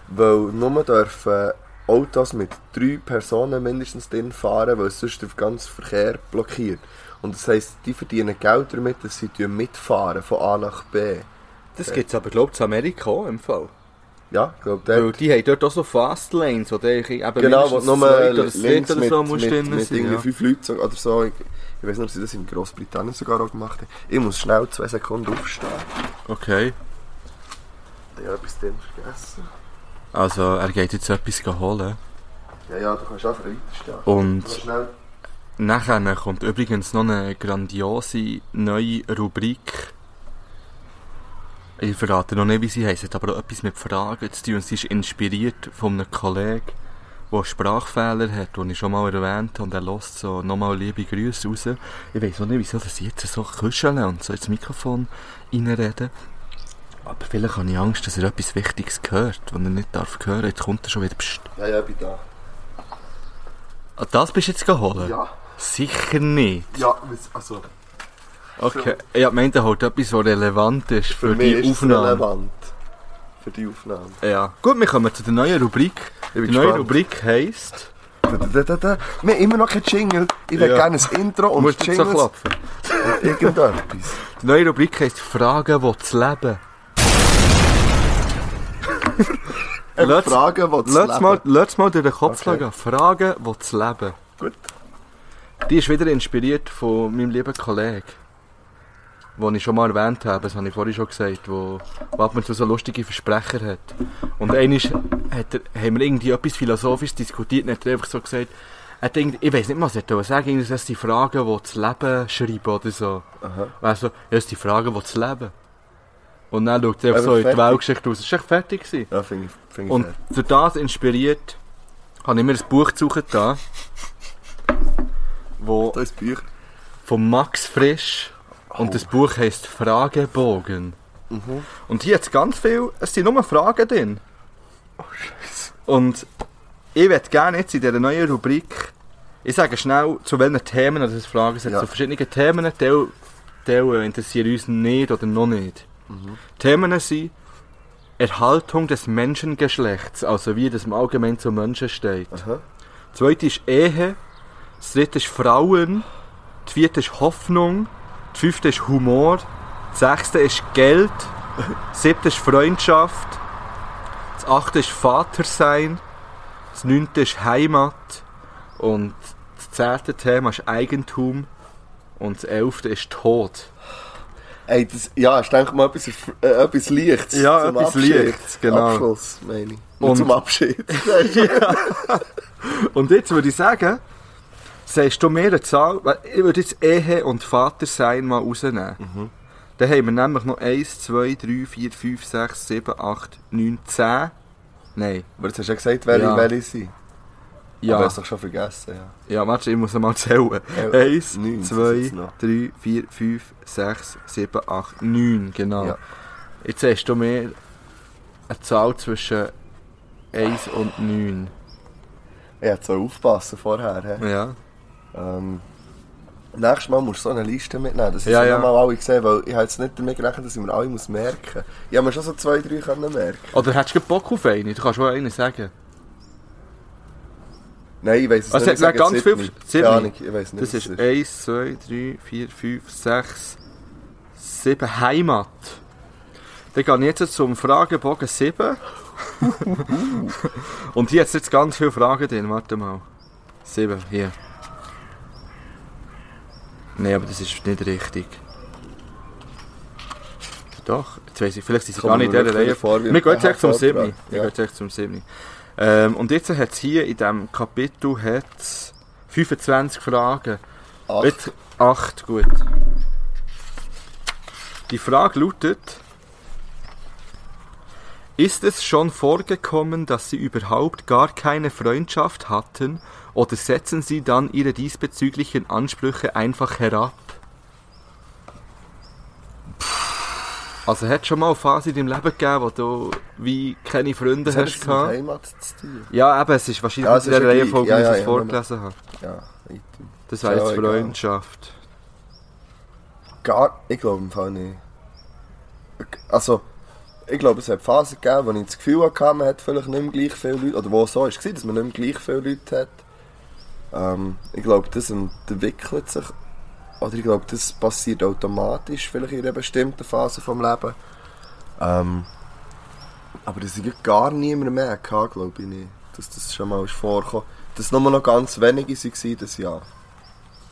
Weil nur dürfen Autos mit drei Personen mindestens drin fahren, weil es sonst den ganzen Verkehr blockiert. Und das heisst, die verdienen Geld damit, dass sie mitfahren von A nach B. Das gibt es aber, glaube ich, in Amerika auch im Fall. Ja, ich glaube, Weil dort. die haben dort auch so Fastlanes, wo du eigentlich eben Genau, wo nur links dritt oder mit, so mit, mit sein, irgendwie ja. fünf Leuten oder so. Ich, ich weiß nicht, ob sie das in Großbritannien sogar auch gemacht haben. Ich muss schnell zwei Sekunden aufstehen. Okay. Ich habe etwas drin vergessen. Also, er geht jetzt etwas holen. Ja, ja, du kannst einfach weiterstehen. Und nachher kommt übrigens noch eine grandiose neue Rubrik. Ich verrate noch nicht, wie sie heisst, aber auch etwas mit Fragen zu tun. Und sie ist inspiriert von einem Kollegen, der Sprachfehler hat, den ich schon mal erwähnt habe. Und er lässt so nochmal liebe Grüße raus. Ich weiß auch nicht, wieso sie jetzt so kuscheln und so ins Mikrofon reinreden. Aber vielleicht habe ich Angst, dass er etwas Wichtiges hört, was er nicht darf hören. Jetzt kommt er schon wieder. Psst. Ja, ja, ich bin da. Ah, Das bist du jetzt geholt? Ja, Sicher nicht. ja, also Okay. Ich hab gemeint, er holt etwas, was relevant ist für, für, die Aufnahme. relevant. Für die Aufnahme. Ja. Gut, wir kommen zu der neuen Rubrik. Ich Die bin neue gespannt. Rubrik heisst... Da, da, da. Wir haben immer noch keinen Jingle. Ich will Ja. gerne ein Intro und musst so Jingles klopfen. und irgendetwas. Die neue Rubrik heisst Fragen, die zu leben. Fragen, die zu Lass mal, leben. lass mal durch den Kopf Okay. gehen. Fragen, die zu leben. Gut. Die ist wieder inspiriert von meinem lieben Kollegen. Den ich schon mal erwähnt habe, das habe ich vorhin schon gesagt, wo, wo ab und zu so lustige Versprecher hat. Und einmal hat er, haben wir irgendwie etwas philosophisch diskutiert und hat er einfach so gesagt, er irgendwie, ich weiß nicht, was er wollte sagen, irgendwie, das sind die Fragen, die das Leben schreiben oder so. Aha. Also, ja, das sind die Fragen, die das Leben. Und dann schaut er einfach so in die fertig. Weltgeschichte raus. Das war echt fertig. Gewesen. Ja, finde ich, find ich Und durch das inspiriert, habe ich mir ein Buch gesucht da, wo Da ist Bücher. von Max Frisch und das Buch heißt Fragebogen. Mhm. Und hier hat es ganz viel, es sind nur Fragen drin. Und ich würde gerne jetzt in dieser neuen Rubrik, ich sage schnell, zu welchen Themen das Fragen sind. Ja. Zu verschiedenen Themen, Teil, Teil äh, interessieren uns nicht oder noch nicht. Themen sind Erhaltung des Menschengeschlechts, also wie das im Allgemeinen zu Menschen steht. Aha. Zweite ist Ehe. Das dritte ist Frauen. Das vierte ist Hoffnung. Das fünfte ist Humor. Das sechste ist Geld. Das siebte ist Freundschaft. Das achte ist Vatersein. Das neunte ist Heimat. Und das zehnte Thema ist Eigentum. Und das elfte ist Tod. Ey, das, ja, ist denke mal etwas, äh, etwas Leichtes. Ja, zum etwas Abschied. Leichtes, genau. Abschluss, meine ich. Und- Und zum Abschied. (laughs) Und jetzt würde ich sagen, sagst du mir eine Zahl, ich würde jetzt Ehe und Vatersein mal rausnehmen. Mhm. Dann haben wir nämlich noch 1, 2, 3, 4, 5, 6, 7, 8, 9, 10. Nein. Aber jetzt hast du ja gesagt, welche, Ja. welche sind. Aber Ja, hast du doch schon vergessen, ja. ja warte, ich muss mal zählen. Ja, 1, neun sind es 2, jetzt noch. 3, 4, 5, 6, 7, 8, 9, genau. Ja. Jetzt hast du mir eine Zahl zwischen 1 und 9. Ich hätte so aufpassen vorher. He. Ja. Ähm, nächstes Mal musst du so eine Liste mitnehmen. Das ist Ja, ja, mal alle gesehen, weil ich habe jetzt nicht damit gerechnet, dass ich mir alle muss merken muss. Ich habe mir schon so zwei, drei können merken. Oder hättest du Bock auf eine? Du kannst wohl eine sagen. Nein, ich weiß es Also, nicht. sage ganz viel-. Keine Ahnung, ich weiß nicht. Das ist es 1, 2, 3, 4, 5, 6, 7 Heimat. Dann gehe ich jetzt zum Fragebogen 7. (laughs) Und hier hat jetzt ganz viele Fragen drin. Warte mal. 7, hier. Nein, aber das ist nicht richtig. Doch, jetzt weiss ich, vielleicht sind sie Kommen gar nicht in dieser Reihe vor Wir gehen jetzt zum Vortrag. 7. Wir gehen jetzt echt zum 7. Ähm, und jetzt hat es hier in diesem Kapitel hat's 25 Fragen. Acht. Jetzt 8, gut. Die Frage lautet, ist es schon vorgekommen, dass Sie überhaupt gar keine Freundschaft hatten oder setzen Sie dann Ihre diesbezüglichen Ansprüche einfach herab? Also hat schon mal eine Phase in deinem Leben gegeben, wo du wie keine Freunde Das hast gehabt? Heimat zu tun. Ja, eben, es ist wahrscheinlich Ja, es in der ist ja. Reihenfolge, Ja, wie ich es vorgelesen habe. Ja, weiter. Das wäre jetzt. Freundschaft. Gar, ich glaube im Fall nicht. Also, ich glaube, es hat Phasen gegeben, wo ich das Gefühl hatte, man hat vielleicht nicht mehr gleich viele Leute, oder wo es so war, dass man nicht mehr gleich viele Leute hat. Ähm, ich glaube, das entwickelt sich, oder ich glaube, das passiert automatisch, vielleicht in einer bestimmten Phase vom Leben. Ähm, aber dass ich gar niemand mehr hatte, glaube ich nicht. Dass das schon mal vorgekommen. Dass nur noch ganz wenige waren, das Jahr.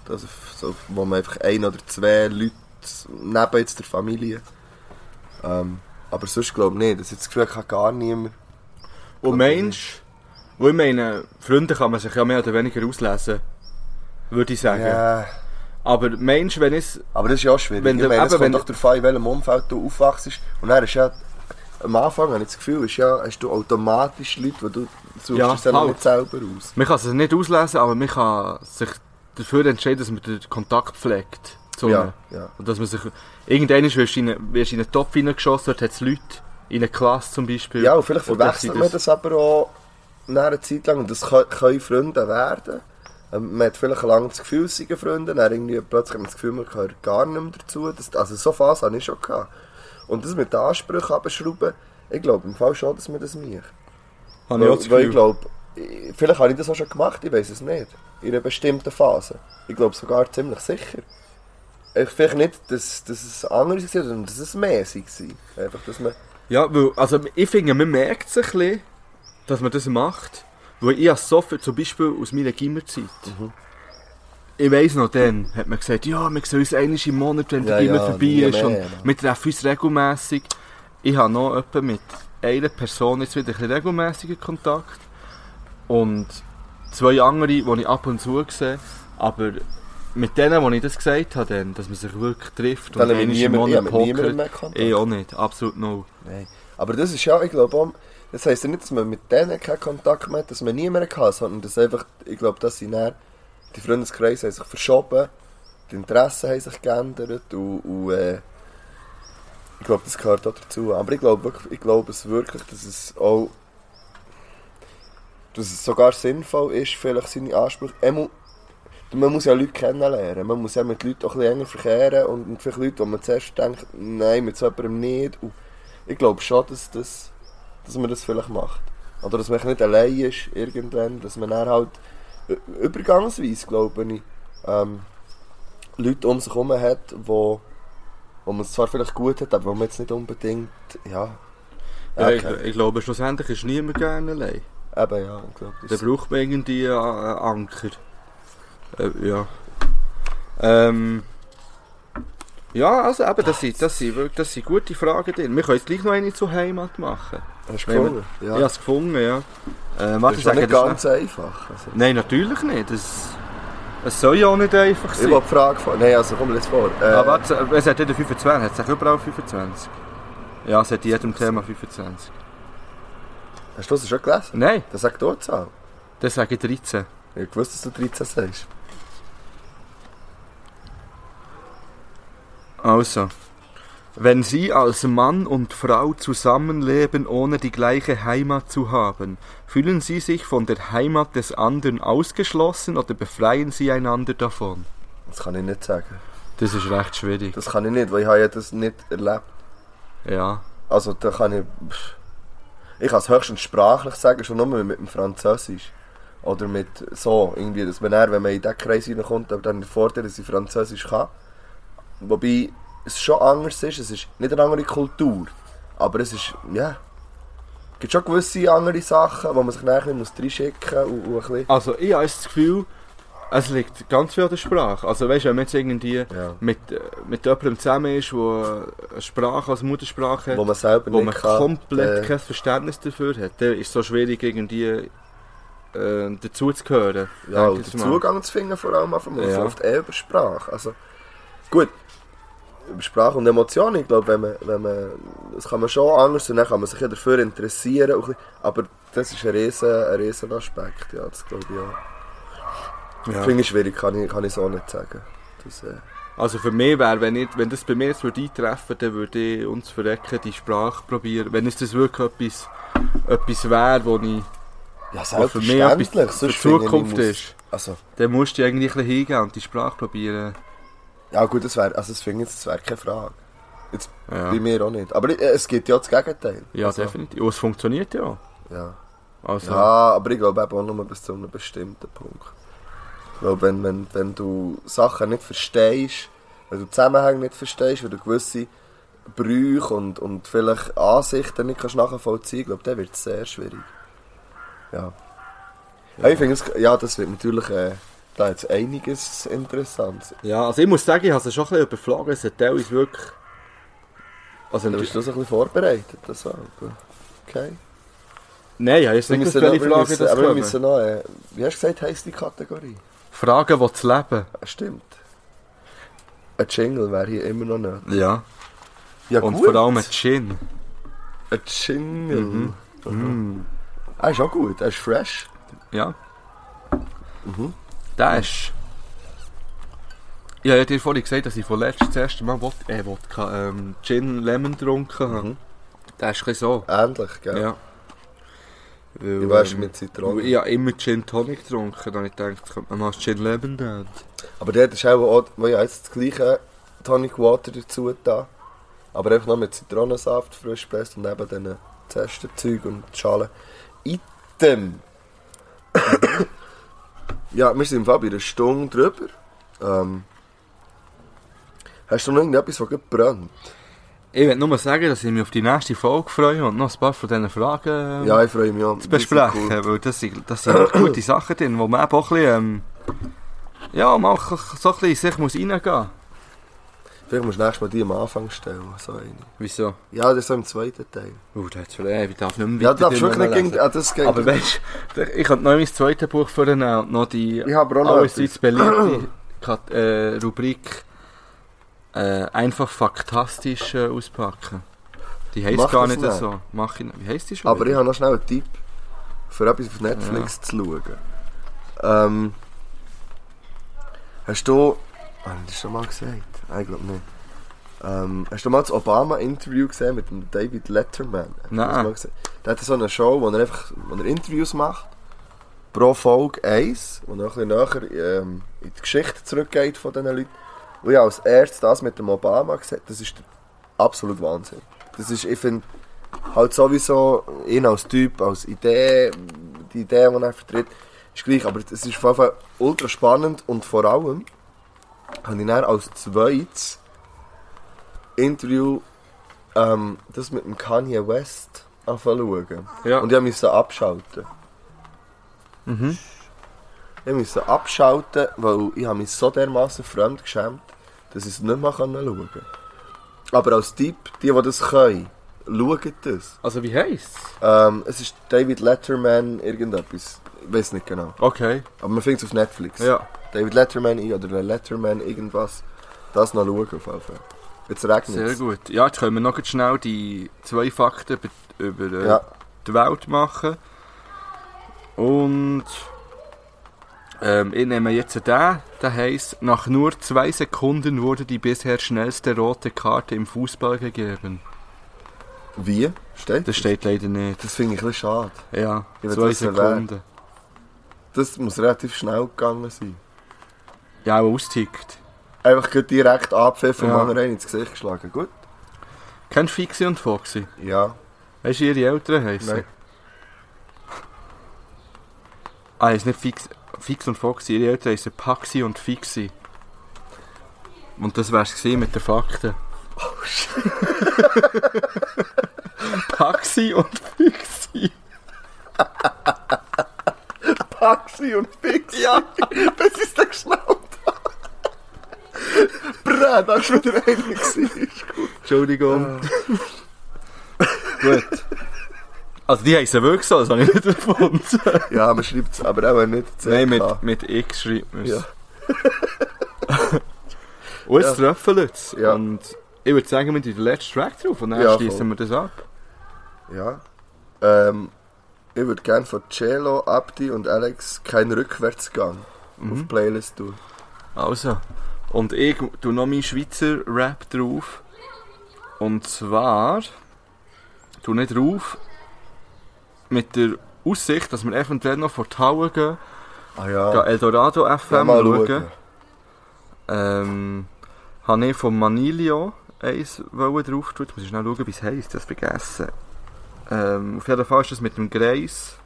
Das, so, wo man einfach ein oder zwei Leute neben jetzt der Familie. Ähm, aber sonst glaube ich nicht. Das jetzt das Gefühl, ich gar niemand. Und Mensch, wo ich meine, Freunde kann man sich ja mehr oder weniger auslesen, würde ich sagen. Ja. Aber Mensch, wenn es Aber das ist ja auch schwierig. Wenn ich du- meine, eben, wenn- doch darauf an, in welchem Umfeld du aufwachst. Und dann ist ja, am Anfang habe ich das Gefühl, ist ja, hast du automatisch Leute, die du suchst Ja, es dann halt. nicht selber aus. man kann es nicht auslesen, aber man kann sich dafür entscheiden, dass man den Kontakt pflegt. Zu Ja, ja. Und dass man sich, irgendwann wirst du in, einen- wirst in einen Topf hineingeschossen, dort hat es Leute, in einer Klasse zum Beispiel. Ja, und vielleicht verwechselt man das aber auch nach einer Zeit lang. Und das können, Freunde werden. Ähm, Man hat vielleicht lange das Gefühl, es seien Freunde. Dann irgendwie plötzlich hat man das Gefühl, man gehört gar nicht mehr dazu. Das, also so Phase hatte ich schon. Gehabt. Und das mit den Ansprüchen abschrauben, ich glaube im Fall schon, dass man das macht. Habe ich auch das Weil, weil ich glaube, vielleicht habe ich das auch schon gemacht, ich weiß es nicht. In einer bestimmten Phase. Ich glaube sogar ziemlich sicher. Ich vielleicht nicht, dass, dass es anders war, sondern dass es mehr war. Einfach, dass man... Ja, weil, also ich finde, man merkt es ein bisschen, dass man das macht. Weil ich habe so viel, zum Beispiel aus meiner Gimmerzeit. Mhm. Ich weiss noch dann, hat man gesagt, ja, wir sehen uns einmal im Monat, wenn der Ja, Gimmer ja, vorbei ist. mehr, Und Mann. wir treffen uns regelmässig. Ich habe noch etwa mit einer Person jetzt wieder ein bisschen regelmäßigen Kontakt. Und zwei andere, die ich ab und zu sehe. Aber mit denen, wo ich das gesagt habe, dann, dass man sich wirklich trifft Dann und einmal im Monat pokert. Ich auch nicht, absolut no. Nein. Aber das ist ja, ich glaube, das heisst ja nicht, dass man mit denen keinen Kontakt mehr hat, dass man niemanden hat, sondern dass einfach, ich glaube, dass sie dann, die Freundeskreise haben sich verschoben, die Interessen haben sich geändert und, und äh, ich glaube, das gehört auch dazu. Aber ich glaube wirklich, ich glaube es wirklich, dass es auch, dass es sogar sinnvoll ist, vielleicht seine Ansprüche, man muss ja Leute kennenlernen, man muss ja mit Leuten auch ein enger verkehren und vielleicht Leuten, wo man zuerst denkt, nein, mit so jemandem nicht. Und ich glaube schon, dass, das, dass man das vielleicht macht. Oder dass man nicht allein ist irgendwann, dass man dann halt übergangsweise, glaube ich, ähm, Leute um sich herum hat, wo, wo man es zwar vielleicht gut hat, aber wo man jetzt nicht unbedingt, ja, Ja, ich, okay. ich glaube, schlussendlich ist niemand gerne allein. eben ja, ich glaube, Da das braucht man irgendwie einen, Anker. Äh, ja. Ähm. Ja, also eben, das sind, das, sind, das sind gute Fragen drin. Wir können jetzt gleich noch eine zur Heimat machen. Hast du gefunden? Ich Ja. habe es gefunden, ja. Äh, das ist ich ja sage nicht das ganz einfach. Also. Nein, natürlich nicht. Es, es soll ja auch nicht einfach ich sein. will die Frage von... Nein, also komm jetzt vor. Äh, Ah, warte, es hat jeder 25. Hat es überall 25? Ja, es hat jedem Thema 25. hast du das schon gelesen? Nein, Das sagt dort Zahl. das sage ich 13. Ich wusste, dass du 13 sagst. Also, wenn Sie als Mann und Frau zusammenleben, ohne die gleiche Heimat zu haben, fühlen Sie sich von der Heimat des anderen ausgeschlossen oder befreien Sie einander davon? Das kann ich nicht sagen. Das ist recht schwierig. Das kann ich nicht, weil ich habe ja das nicht erlebt. Ja. Also da kann ich... Ich kann es höchstens sprachlich sagen, schon nur mit dem Französisch. Oder mit so, irgendwie, dass man dann, wenn man in diesen Kreis reinkommt, aber dann der Vorteil, dass ich Französisch kann. Wobei es schon anders ist, es ist nicht eine andere Kultur. Aber es ist, ja... Es gibt schon gewisse andere Sachen, wo man sich nachher muss reinschicken muss und, und ein bisschen... Also, ich habe das Gefühl, Es liegt ganz viel an der Sprache. Also weißt du, wenn man jetzt irgendwie Ja. mit, äh, mit jemandem zusammen ist, der eine Sprache als Muttersprache hat, Wo man selber wo nicht man kann, komplett äh, kein Verständnis dafür hat, dann ist es so schwierig, irgendwie äh, dazu zu gehören. Ja, und den. Zugang zu finden vor allem einfach mal. Ja. Oft eh über Sprache. Also, gut, Sprache und Emotionen, ich glaube, wenn man, wenn man, das kann man schon anders und dann kann man sich ja dafür interessieren, aber das ist ein riesen, ein riesen Aspekt, ja, das glaube ich auch. Ja. Finde ich schwierig, kann ich, kann ich so nicht sagen. Das, äh, Also für mich wäre, wenn, ich, wenn das bei mir jetzt würde eintreffen würde, dann würde ich uns verrecken, die Sprache probieren. Wenn es das wirklich etwas, etwas wäre, wo ich, ja, für mich etwas für Zukunft muss- ist, Also, dann musst du irgendwie ein bisschen hingehen und die Sprache probieren. Ja gut, das wäre, also das finde ich, das wäre keine Frage. Jetzt Ja, bei mir auch nicht. Aber äh, es gibt ja das Gegenteil. ja also, definitiv. Und es funktioniert ja. Ja. Also, Ja, aber ich glaube eben auch nur bis zu einem bestimmten Punkt. Ich glaube, wenn, wenn, wenn du Sachen nicht verstehst, wenn du Zusammenhänge nicht verstehst, wenn du gewisse Brüche und, und vielleicht Ansichten nicht kannst nachvollziehen kannst, glaube dann wird es sehr schwierig. Ja. ja. Ich finde ja, das wird natürlich, äh, da jetzt einiges interessant. ja, also ich muss sagen, ich habe es schon ein bisschen überflogen. Es hat teilweise wirklich... Also, Da bist du so ein bisschen vorbereitet, das auch. Okay. Nein, ich habe jetzt nicht gewusst, welche müssen, das aber wir müssen noch, äh, wie hast du gesagt, heisst die Kategorie? Fragen, die zu leben. Ja, Stimmt. Ein Jingle wäre hier immer noch nicht. Ja. Ja, Und gut. vor allem ein Gin. Ein Jingle. Mhm. Mhm. Er ist auch gut, er ist fresh. Ja. Mhm. Der ist... Ich habe ja dir vorhin gesagt, dass ich von letztem das erste Mal Wod äh, Wodka, ähm, Gin Lemon getrunken habe. Mhm. Der ist ein so. Ähnlich, gell? Ja. Weil, wärst du ähm, mit Zitrone? weil Ich habe immer Gin Tonic getrunken. Dann ich gedacht, könnte man mal das Gin Lemon nehmen. Aber dort ist auch, auch weil ich jetzt das gleiche Tonic Water dazu da. Aber einfach noch mit Zitronensaft, frisch gepresst und eben diesen Zestenzeug und Schalen. Item. (coughs) (coughs) ja, wir sind im Fall bei einer Stunde drüber. Ähm, hast du noch irgendetwas, was gut brennt? Ich will nur sagen, dass ich mich auf die nächste Folge freue und noch ein paar von diesen Fragen ähm, Ja, ich freue mich auch. zu besprechen. Weil das sind, das sind (clears throat) gute Sachen drin, wo man auch ein bisschen, ähm, ja, mal so ein bisschen in sich muss reingehen muss. Vielleicht musst du nächstes Mal die am Anfang stellen. So eine. Wieso? Ja, das ist so im zweiten Teil. Oh, da hat's vielleicht, ich darf nicht mehr Ja, das darfst wirklich nicht gegen... Ah, das geht Aber weißt du, ich könnte noch mein zweites Buch vornehmen und noch die Ich habe auch noch allerseits etwas. beliebte Kat äh, Rubrik äh, einfach faktastisch äh, auspacken. Die heisst gar das nicht nicht. so. Mach ich, wie heisst die schon? Aber ich wieder? habe noch schnell einen Tipp für etwas auf Netflix zu schauen. Ähm, hast du... Ah, das hast du schon mal gesagt? Nein, ich glaube nicht. Ähm, hast du mal das Obama-Interview gesehen mit dem David Letterman? Hast Nein. Der hat so eine Show, wo er einfach wo er Interviews macht. Pro Folge eins, wo er ein bisschen näher ähm, in die Geschichte zurückgeht von diesen Leuten. Und ich als erstes das mit dem Obama gesehen. Das ist absolut Wahnsinn. Das ist, ich finde, halt sowieso ihn als Typ, als Idee, die Idee, die er vertritt, ist gleich. Aber es ist auf jeden Fall ultra spannend und vor allem habe ich dann als zweites Interview ähm, das mit dem Kanye West anfangen. Ja. Und ich musste abschalten. Mhm. Ich musste abschalten, weil ich habe mich so dermaßen fremd geschämt, dass ich es nicht mehr schauen konnte. Aber als Tipp, die, die das können, schauen das. Also wie heisst Ähm, es ist David Letterman irgendetwas. Ich weiß nicht genau. Okay. Aber man findet es auf Netflix. Ja. David Letterman ein oder Letterman irgendwas. Das noch schauen auf jeden Fall. Jetzt regnet Sehr es. gut. Ja, jetzt können wir noch ganz schnell die zwei Fakten über, über äh, Ja. die Welt machen. Und ähm, ich nehme jetzt den. Der heisst, nach nur zwei Sekunden wurde die bisher schnellste rote Karte im Fußball gegeben. Wie? Steht Das steht leider nicht. Das finde ich ein bisschen schade. Ja, zwei Sekunden. Das muss relativ schnell gegangen sein. Ja, auch austickt. Einfach gerade direkt abpfiffen Ja. und ja. ins Gesicht geschlagen. Gut? Kennst du Fixi und Foxy? Ja. Weißt du, ihre Eltern heißen? Nein. Ah, ist nicht Fix, Fix und Foxy. Ihre Eltern heißen Paxi und Fixi. Und das wär's gewesen mit den Fakten. Oh shit. (laughs) Paxi und Fixi. (laughs) Paxi und Fix. Ja. War wieder einer. gewesen. Entschuldigung. Gut. Also die heissen wirklich so, das habe ich nicht erfunden. Ja, man schreibt es aber auch nicht CK. Nein, mit, mit X schreibt man es. Ja. (laughs) Und jetzt Ja. treffen es. Ja. Und ich würde sagen, wir tun den letzten Track drauf und dann Ja, schließen wir das ab. Ja. Ähm, ich würde gerne von Cello, Abdi und Alex keinen Rückwärtsgang Mhm. auf Playlist tun. Also. Und ich tue noch meinen Schweizer Rap drauf. Und zwar tue nicht drauf mit der Aussicht, dass wir eventuell noch vor die Halle gehen, Ah ja. gehen Eldorado Ja, FM mal schauen. schauen. Ähm, habe ich von Manilio eins drauf tun. Muss ich schnell schauen, wie es heisst. Das vergessen. Ähm, auf jeden Fall ist das mit dem Greis.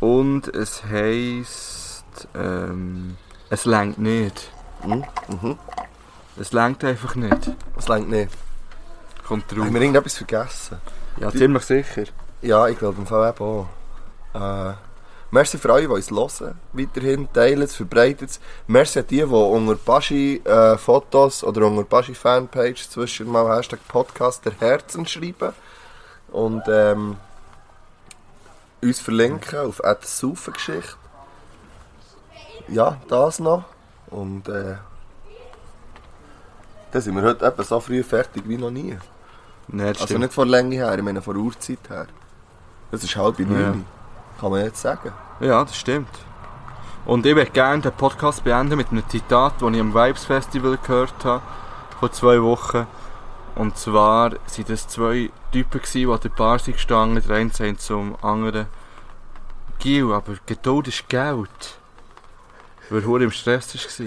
Und es heisst. Ähm, es längt nicht. Mhm. Mhm. Es längt einfach nicht. Das längt nicht. Kommt drauf. Haben wir irgendetwas vergessen? Ja, ziemlich sicher. Ja, ich glaube im Fall eben auch. Äh, merci für alle, die uns hören. Weiterhin teilen es, verbreitet es. Merci an die, die unter Baschi äh, oder unter Baschi Fanpage zwischen mal Hashtag Podcast der Herzen schreiben. Und ähm, uns verlinken auf Geschichte. Ja, das noch. Und äh, dann sind wir heute etwa so früh fertig wie noch nie. Das Also stimmt. nicht von Länge her, ich meine von Uhrzeit her. Das ist halb neun. Ja. Kann man jetzt sagen. Ja, das stimmt. Und ich würde gerne den Podcast beenden mit einem Zitat, das ich am Vibes Festival gehört habe, vor zwei Wochen. Und zwar waren das zwei Typen, die an der Bar sind gestanden, der eine zum anderen, Gil, aber Geduld ist Geld. Weil er im Stress war.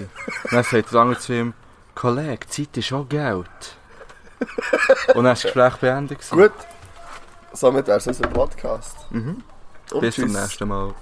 Dann sagt der andere zu ihm, Kollege, Zeit ist auch Geld. Und dann war das Gespräch beendet. Gut. Somit wäre es unser Podcast. Mhm. Und Bis zum tschüss. nächsten Mal.